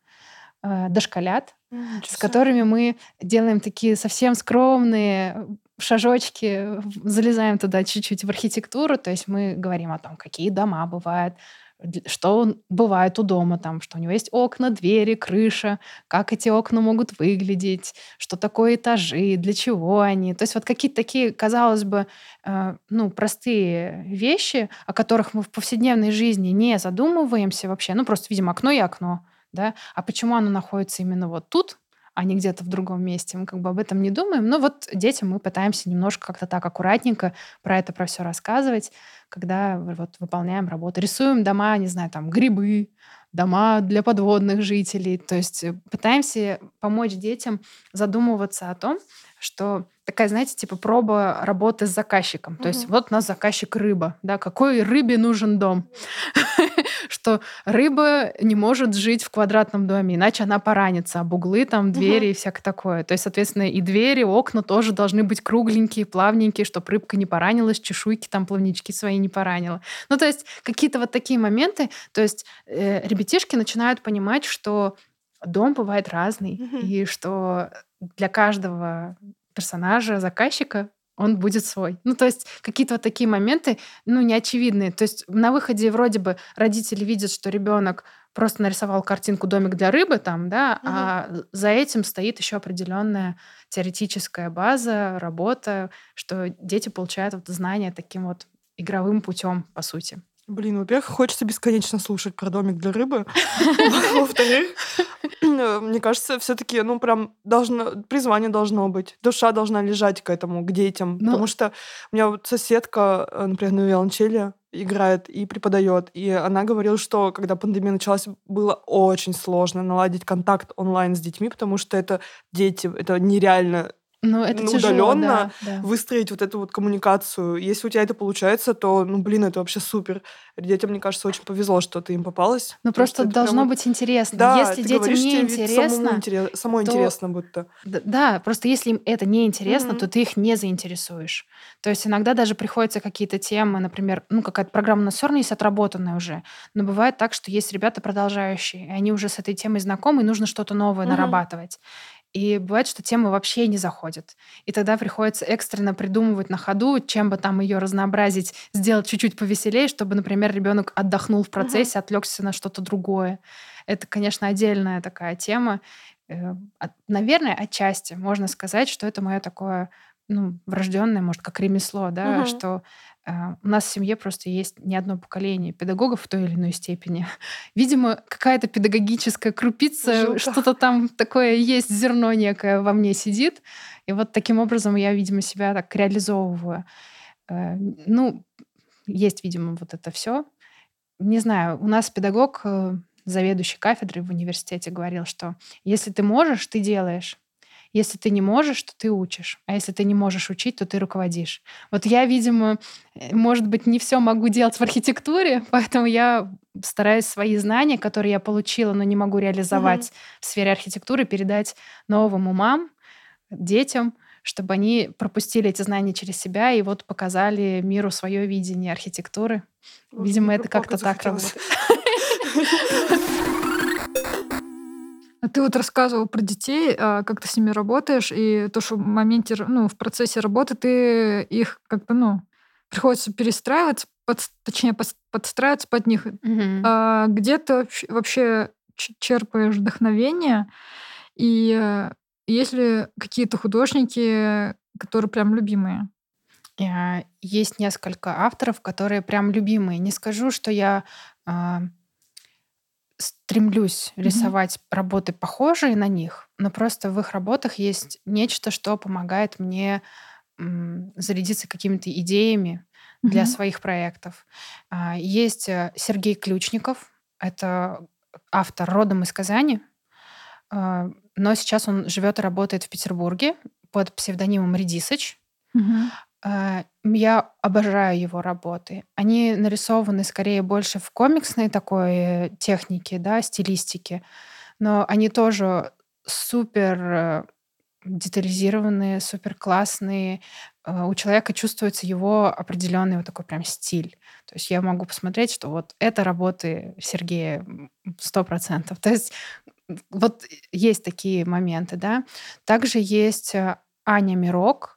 C: э, дошколят,
B: Ничего
C: с которыми мы делаем такие совсем скромные шажочки, залезаем туда чуть-чуть в архитектуру, то есть мы говорим о том, какие дома бывают, что он- бывает у дома, там, что у него есть окна, двери, крыша, как эти окна могут выглядеть, что такое этажи, для чего они. То есть вот какие-то такие, казалось бы, э, ну, простые вещи, о которых мы в повседневной жизни не задумываемся вообще. Ну, просто видим окно и окно, да. А почему оно находится именно вот тут, а не где-то в другом месте. Мы как бы об этом не думаем. Но вот детям мы пытаемся немножко как-то так аккуратненько про это, про все рассказывать, когда вот выполняем работу. Рисуем дома, не знаю, там грибы, дома для подводных жителей. То есть э, пытаемся помочь детям задумываться о том, что такая, знаете, типа проба работы с заказчиком. То есть вот у нас заказчик рыба, да, какой рыбе нужен дом? Что рыба не может жить в квадратном доме, иначе она поранится об углы, там, двери и всякое такое. То есть, соответственно, и двери, окна тоже должны быть кругленькие, плавненькие, чтобы рыбка не поранилась, чешуйки там, плавнички свои не поранила. Ну, то есть какие-то вот такие моменты. То есть э, ребятишки начинают понимать, что дом бывает разный,
B: Мгм.
C: и что для каждого персонажа, заказчика он будет свой. Ну, то есть какие-то вот такие моменты, ну, неочевидные. То есть на выходе вроде бы родители видят, что ребенок просто нарисовал картинку «Домик для рыбы» там, да,
B: Мгм.
C: а за этим стоит еще определенная теоретическая база, работа, что дети получают вот знания таким вот игровым путем, по сути.
B: Блин, во-первых, хочется бесконечно слушать про домик для рыбы. Во-вторых, э, мне кажется, все таки ну, прям должно, призвание должно быть. Душа должна лежать к этому, к детям.
C: Ну-
B: Потому что у меня вот соседка, э, например, на виолончели играет и преподает. И она говорила, что когда пандемия началась, было очень сложно наладить контакт онлайн с детьми, потому что это дети, это нереально
C: Ну, это
B: Ну,
C: тяжело,
B: удаленно
C: да, да.
B: выстроить вот эту вот коммуникацию. Если у тебя это получается, то, ну, блин, это вообще супер. Детям, мне кажется, очень повезло, что ты им попалась.
C: Ну, просто должно
B: прям
C: быть интересно.
B: Да,
C: Если детям
B: говоришь,
C: не интересно,
B: интерес- самой
C: то-
B: интересно будто.
C: Да, просто если им это не интересно,
B: Мгм.
C: то ты их не заинтересуешь. То есть иногда даже приходится какие-то темы, например, ну какая-то программа у нас все равно есть отработанная уже, но бывает так, что есть ребята продолжающие, и они уже с этой темой знакомы, и нужно что-то новое
B: Мгм.
C: нарабатывать. И бывает, что тема вообще не заходит. И тогда приходится экстренно придумывать на ходу, чем бы там ее разнообразить, сделать чуть-чуть повеселее, чтобы, например, ребенок отдохнул в процессе, отвлекся на что-то другое. Это, конечно, отдельная такая тема. Э, Наверное, отчасти можно сказать, что это мое такое ну, врожденное, может, как ремесло, да,
B: Мгм.
C: что э, у нас в семье просто есть не одно поколение педагогов в той или иной степени. Видимо, какая-то педагогическая крупица, что-то там такое есть, зерно некое во мне сидит. И вот таким образом я, видимо, себя так реализовываю. Э, Ну, есть, видимо, вот это все. Не знаю, у нас педагог, э, заведующий кафедрой в университете, говорил, что если ты можешь, ты делаешь. Если ты не можешь, то ты учишь. А если ты не можешь учить, то ты руководишь. Вот я, видимо, э, может быть, не все могу делать в архитектуре, поэтому я стараюсь свои знания, которые я получила, но не могу реализовать в сфере архитектуры, передать новым умам, детям, чтобы они пропустили эти знания через себя и вот показали миру свое видение архитектуры. Видимо, это как-то так работает.
A: А ты вот рассказывал про детей, а, как ты с ними работаешь, и то, что в моменте, ну, в процессе работы ты их как-то, ну, приходится перестраиваться, под- точнее, подстраиваться под них.
C: Мгм.
A: А где ты вообще- черпаешь вдохновение? И э, есть ли какие-то художники, которые прям любимые?
C: Есть несколько авторов, которые прям любимые. Не скажу, что я а, стремлюсь рисовать работы похожие на них, но просто в их работах есть нечто, что помогает мне зарядиться какими-то идеями для
A: Мгм.
C: своих проектов. А, Есть э, Сергей Ключников. Это автор родом из Казани, а, но сейчас он живет и работает в Петербурге под псевдонимом Редисыч.
A: Угу.
C: Я обожаю его работы. Они нарисованы скорее больше в комиксной такой технике, да, стилистике, но они тоже супер э, детализированные, супер классные. А, у человека чувствуется его определенный вот такой прям стиль. То есть я могу посмотреть, что вот это работы Сергея сто процентов. То есть вот есть такие моменты, да. Также есть э, Аня Мирок.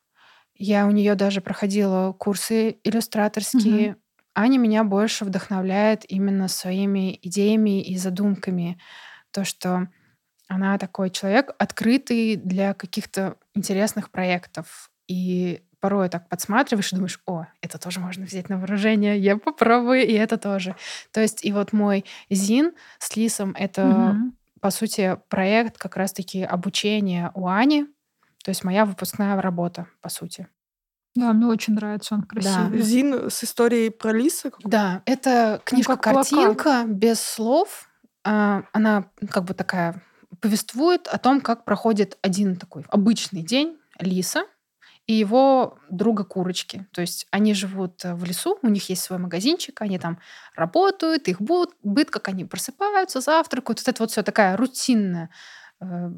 C: Я у нее даже проходила курсы иллюстраторские. Угу. Аня меня больше вдохновляет именно своими идеями и задумками. То, что она такой человек, открытый для каких-то интересных проектов. И порой так подсматриваешь и думаешь, о, это тоже можно взять на вооружение, я попробую, и это тоже. То есть и вот мой ЗИН с Лисом — это, угу. по сути, проект как раз-таки обучения у Ани, то есть моя выпускная работа, по сути.
A: Да, мне очень нравится, он красивый.
B: Да. Зин с историей про лиса?
C: Да, это книжка-картинка ну, без слов. А, она как бы такая повествует о том, как проходит один такой обычный день лиса и его друга курочки. То есть они живут в лесу, у них есть свой магазинчик, они там работают, их быт, быт как они просыпаются, завтракают. Вот это вот все такая рутинная э,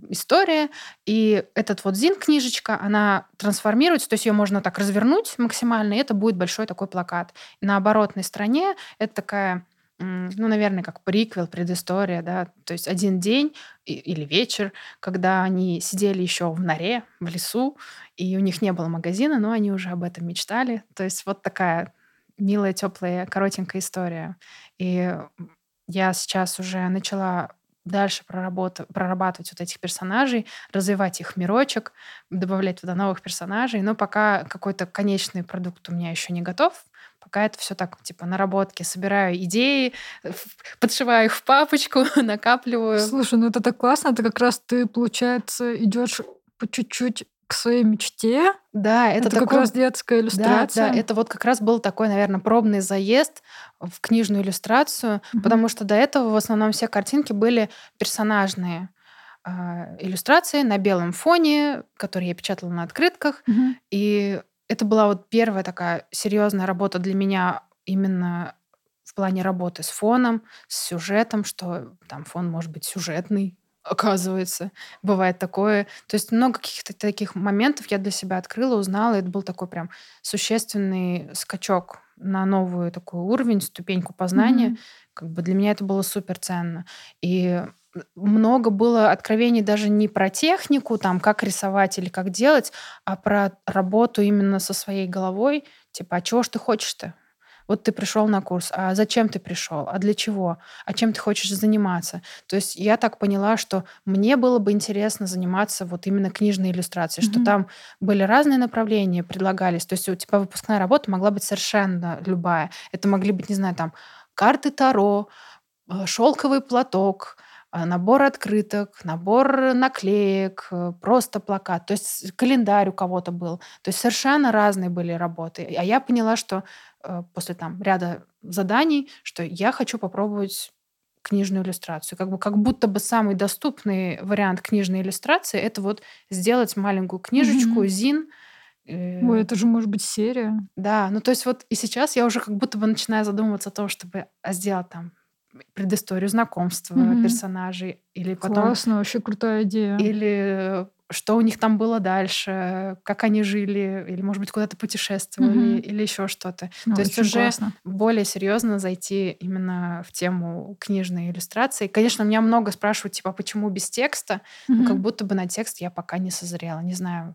C: история. И этот вот Зин книжечка, она трансформируется, то есть ее можно так развернуть максимально, и это будет большой такой плакат. На оборотной стороне это такая ну, наверное, как приквел, предыстория, да, то есть один день или вечер, когда они сидели еще в норе, в лесу, и у них не было магазина, но они уже об этом мечтали. То есть вот такая милая, теплая, коротенькая история. И я сейчас уже начала дальше прорабатывать вот этих персонажей, развивать их мирочек, добавлять туда новых персонажей. Но пока какой-то конечный продукт у меня еще не готов, Пока это все так, типа, наработки. Собираю идеи, подшиваю их в папочку, накапливаю.
A: Слушай, ну это так классно. Это как раз ты, получается, идешь по чуть-чуть к своей мечте.
C: Да,
A: это, это такой... как раз детская иллюстрация.
C: Да, да, это вот как раз был такой, наверное, пробный заезд в книжную иллюстрацию, угу. потому что до этого в основном все картинки были персонажные э, иллюстрации на белом фоне, которые я печатала на открытках.
A: Угу.
C: И это была вот первая такая серьезная работа для меня именно в плане работы с фоном, с сюжетом, что там фон может быть сюжетный, оказывается. Бывает такое. То есть много каких-то таких моментов я для себя открыла, узнала. Это был такой прям существенный скачок на новую такой уровень, ступеньку познания. Mm-hmm. Как бы для меня это было супер ценно. И много было откровений даже не про технику, там, как рисовать или как делать, а про работу именно со своей головой. Типа, а чего ж ты хочешь-то? Вот ты пришел на курс, а зачем ты пришел? А для чего? А чем ты хочешь заниматься? То есть я так поняла, что мне было бы интересно заниматься вот именно книжной иллюстрацией, mm-hmm. что там были разные направления, предлагались. То есть у тебя выпускная работа могла быть совершенно любая. Это могли быть, не знаю, там карты Таро, э, шелковый платок, набор открыток, набор наклеек, э, просто плакат. То есть календарь у кого-то был. То есть совершенно разные были работы. А я поняла, что э, после там ряда заданий, что я хочу попробовать книжную иллюстрацию. Как бы как будто бы самый доступный вариант книжной иллюстрации это вот сделать маленькую книжечку, mm-hmm. зин.
A: Э, Ой, это же может быть серия.
C: Да, ну то есть вот и сейчас я уже как будто бы начинаю задумываться о том, чтобы а, сделать там предысторию знакомства mm-hmm. персонажей. Или потом...
A: Классно, вообще крутая идея.
C: Или что у них там было дальше, как они жили, или, может быть, куда-то путешествовали, mm-hmm. или еще что-то. Ну, То есть уже классно. более серьезно зайти именно в тему книжной иллюстрации. Конечно, меня много спрашивают, типа, почему без текста? Mm-hmm. Ну, как будто бы на текст я пока не созрела. Не знаю,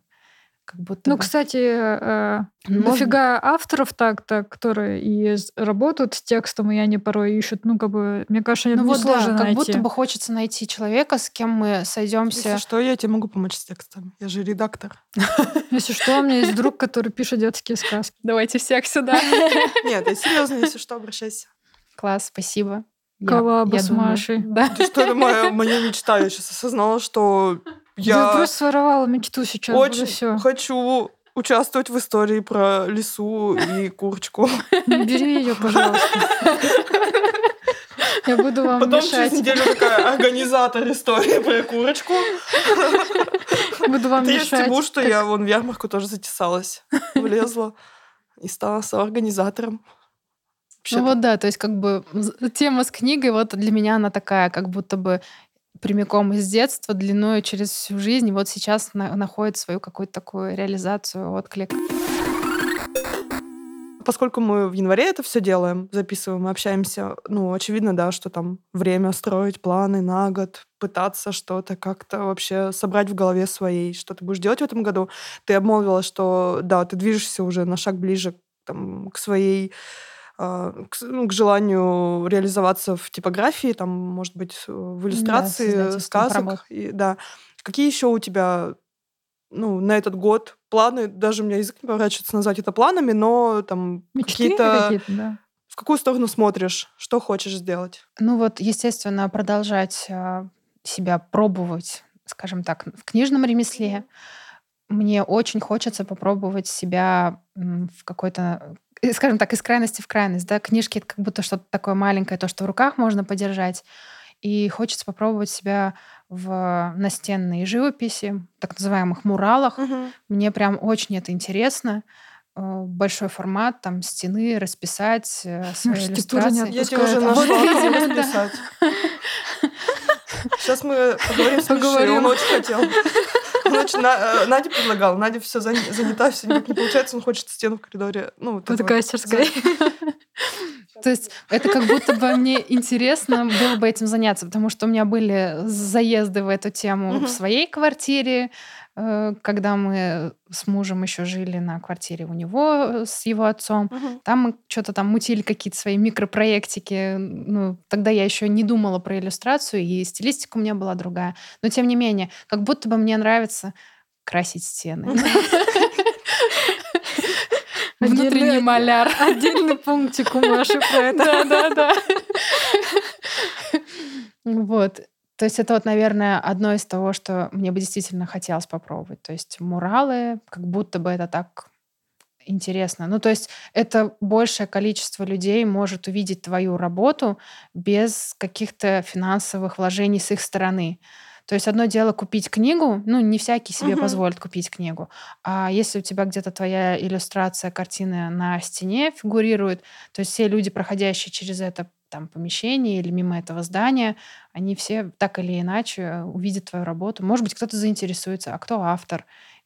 C: как будто
A: ну,
C: бы.
A: кстати, э, Может... дофига авторов так-то, которые и работают с текстом, и они порой ищут, ну, как бы, мне кажется, ну, вот сложно да,
C: как
A: найти.
C: будто бы хочется найти человека, с кем мы сойдемся.
B: Если что, я тебе могу помочь с текстом. Я же редактор.
A: Если что, у меня есть друг, который пишет детские сказки.
C: Давайте всех сюда.
B: Нет, я серьезно, если что, обращайся.
C: Класс, спасибо.
A: Коллаба с Машей.
B: Да. Что это моя, моя мечта. Я сейчас осознала, что я,
A: просто своровала мечту сейчас.
B: Очень все. хочу участвовать в истории про лису и курочку.
A: Бери ее, пожалуйста. Я буду вам
B: Потом
A: мешать.
B: через неделю такая организатор истории про курочку.
A: Буду вам
B: Ты
A: мешать.
B: стебу, что
A: как-
B: я вон в ярмарку тоже затесалась, влезла и стала соорганизатором.
C: Ну вот да, то есть как бы тема с книгой, вот для меня она такая, как будто бы прямиком из детства, длиною через всю жизнь, и вот сейчас на- находит свою какую-то такую реализацию, отклик.
B: Поскольку мы в январе это все делаем, записываем, общаемся, ну, очевидно, да, что там время строить планы на год, пытаться что-то как-то вообще собрать в голове своей, что ты будешь делать в этом году. Ты обмолвилась, что, да, ты движешься уже на шаг ближе там, к своей к, с- ну, к желанию реализоваться в типографии, там, может быть, э, в иллюстрации,
C: создательством
B: сказок.
C: работ.
B: И, да. Какие еще у тебя ну, на этот год планы, даже у меня язык не поворачивается назвать это планами, но там какие-то...
A: какие-то, да.
B: В какую сторону смотришь? Что хочешь сделать?
C: Ну вот, естественно, продолжать а, себя пробовать, скажем так, в книжном ремесле. Мне очень хочется попробовать себя в какой-то, э, скажем так, из крайности в крайность. Да? Книжки — это как будто что-то такое маленькое, то, что в руках можно подержать. И хочется попробовать себя в настенной живописи, так называемых муралах. Мне прям очень это интересно. Э, Большой формат, там, стены, расписать э, свои иллюстрации.
B: Я тебя уже нашла, расписать. Сейчас мы поговорим с Мишей, он очень хотел. Он очень- На- э, Надя предлагала, Надя все занята, все никак не получается, он хочет стену в коридоре. Ну, вот это вот.
C: То есть это как будто бы мне интересно было бы этим заняться, потому что у меня были заезды в эту тему в своей квартире, э, когда мы с мужем еще жили на квартире у него э, с его отцом.
B: Мгм.
C: Там мы что-то там мутили какие-то свои микропроектики. Ну, тогда я еще не думала про иллюстрацию, и стилистика у меня была другая. Но тем не менее, как будто бы мне нравится красить стены. Внутренний
A: Отдельный-
C: маляр.
A: Отдельный пунктик у Маши про это.
C: Да, да, да. Вот. То есть это вот, наверное, одно из того, что мне бы действительно хотелось попробовать. То есть муралы, как будто бы это так интересно. Ну, то есть это большее количество людей может увидеть твою работу без каких-то финансовых вложений с их стороны. То есть одно дело купить книгу, ну, не всякий себе
B: Мгм.
C: позволит купить книгу. А если у тебя где-то твоя иллюстрация, картина на стене фигурирует, то есть все люди, проходящие через это там помещение или мимо этого здания, они все так или иначе э, увидят твою работу. Может быть, кто-то заинтересуется, а кто автор.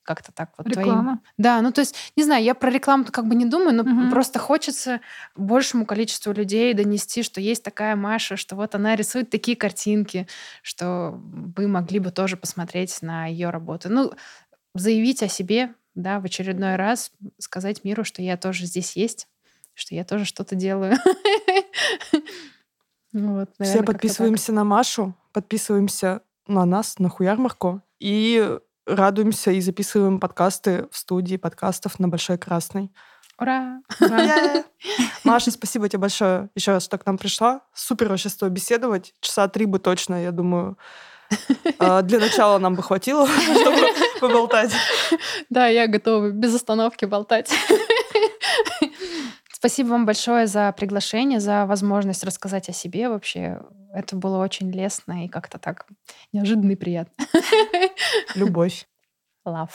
C: Как-то так вот твоим
A: Реклама.
C: да, ну то есть, не знаю, я про рекламу как бы не думаю, но
A: Мгм.
C: просто хочется большему количеству людей донести, что есть такая Маша, что вот она рисует такие картинки, что вы могли бы тоже посмотреть на ее работу. Ну, заявить о себе, да, в очередной раз, сказать миру, что я тоже здесь есть, что я тоже что-то делаю. Ну Вот,
B: Все
C: наверно, как-то так.
B: подписываемся на Машу, подписываемся на нас, на Хуярмарку, и радуемся и записываем подкасты в студии подкастов на Большой Красной.
C: Ура!
B: Е! Маша, спасибо тебе большое еще раз, что к нам пришла. Супер вообще с тобой беседовать. Часа три бы точно, я думаю. А, Для начала нам бы хватило, чтобы поболтать.
C: Да, я готова без остановки болтать. Спасибо вам большое за приглашение, за возможность рассказать о себе вообще. Это было очень лестно и как-то так неожиданно и приятно.
B: Любовь.
C: Love.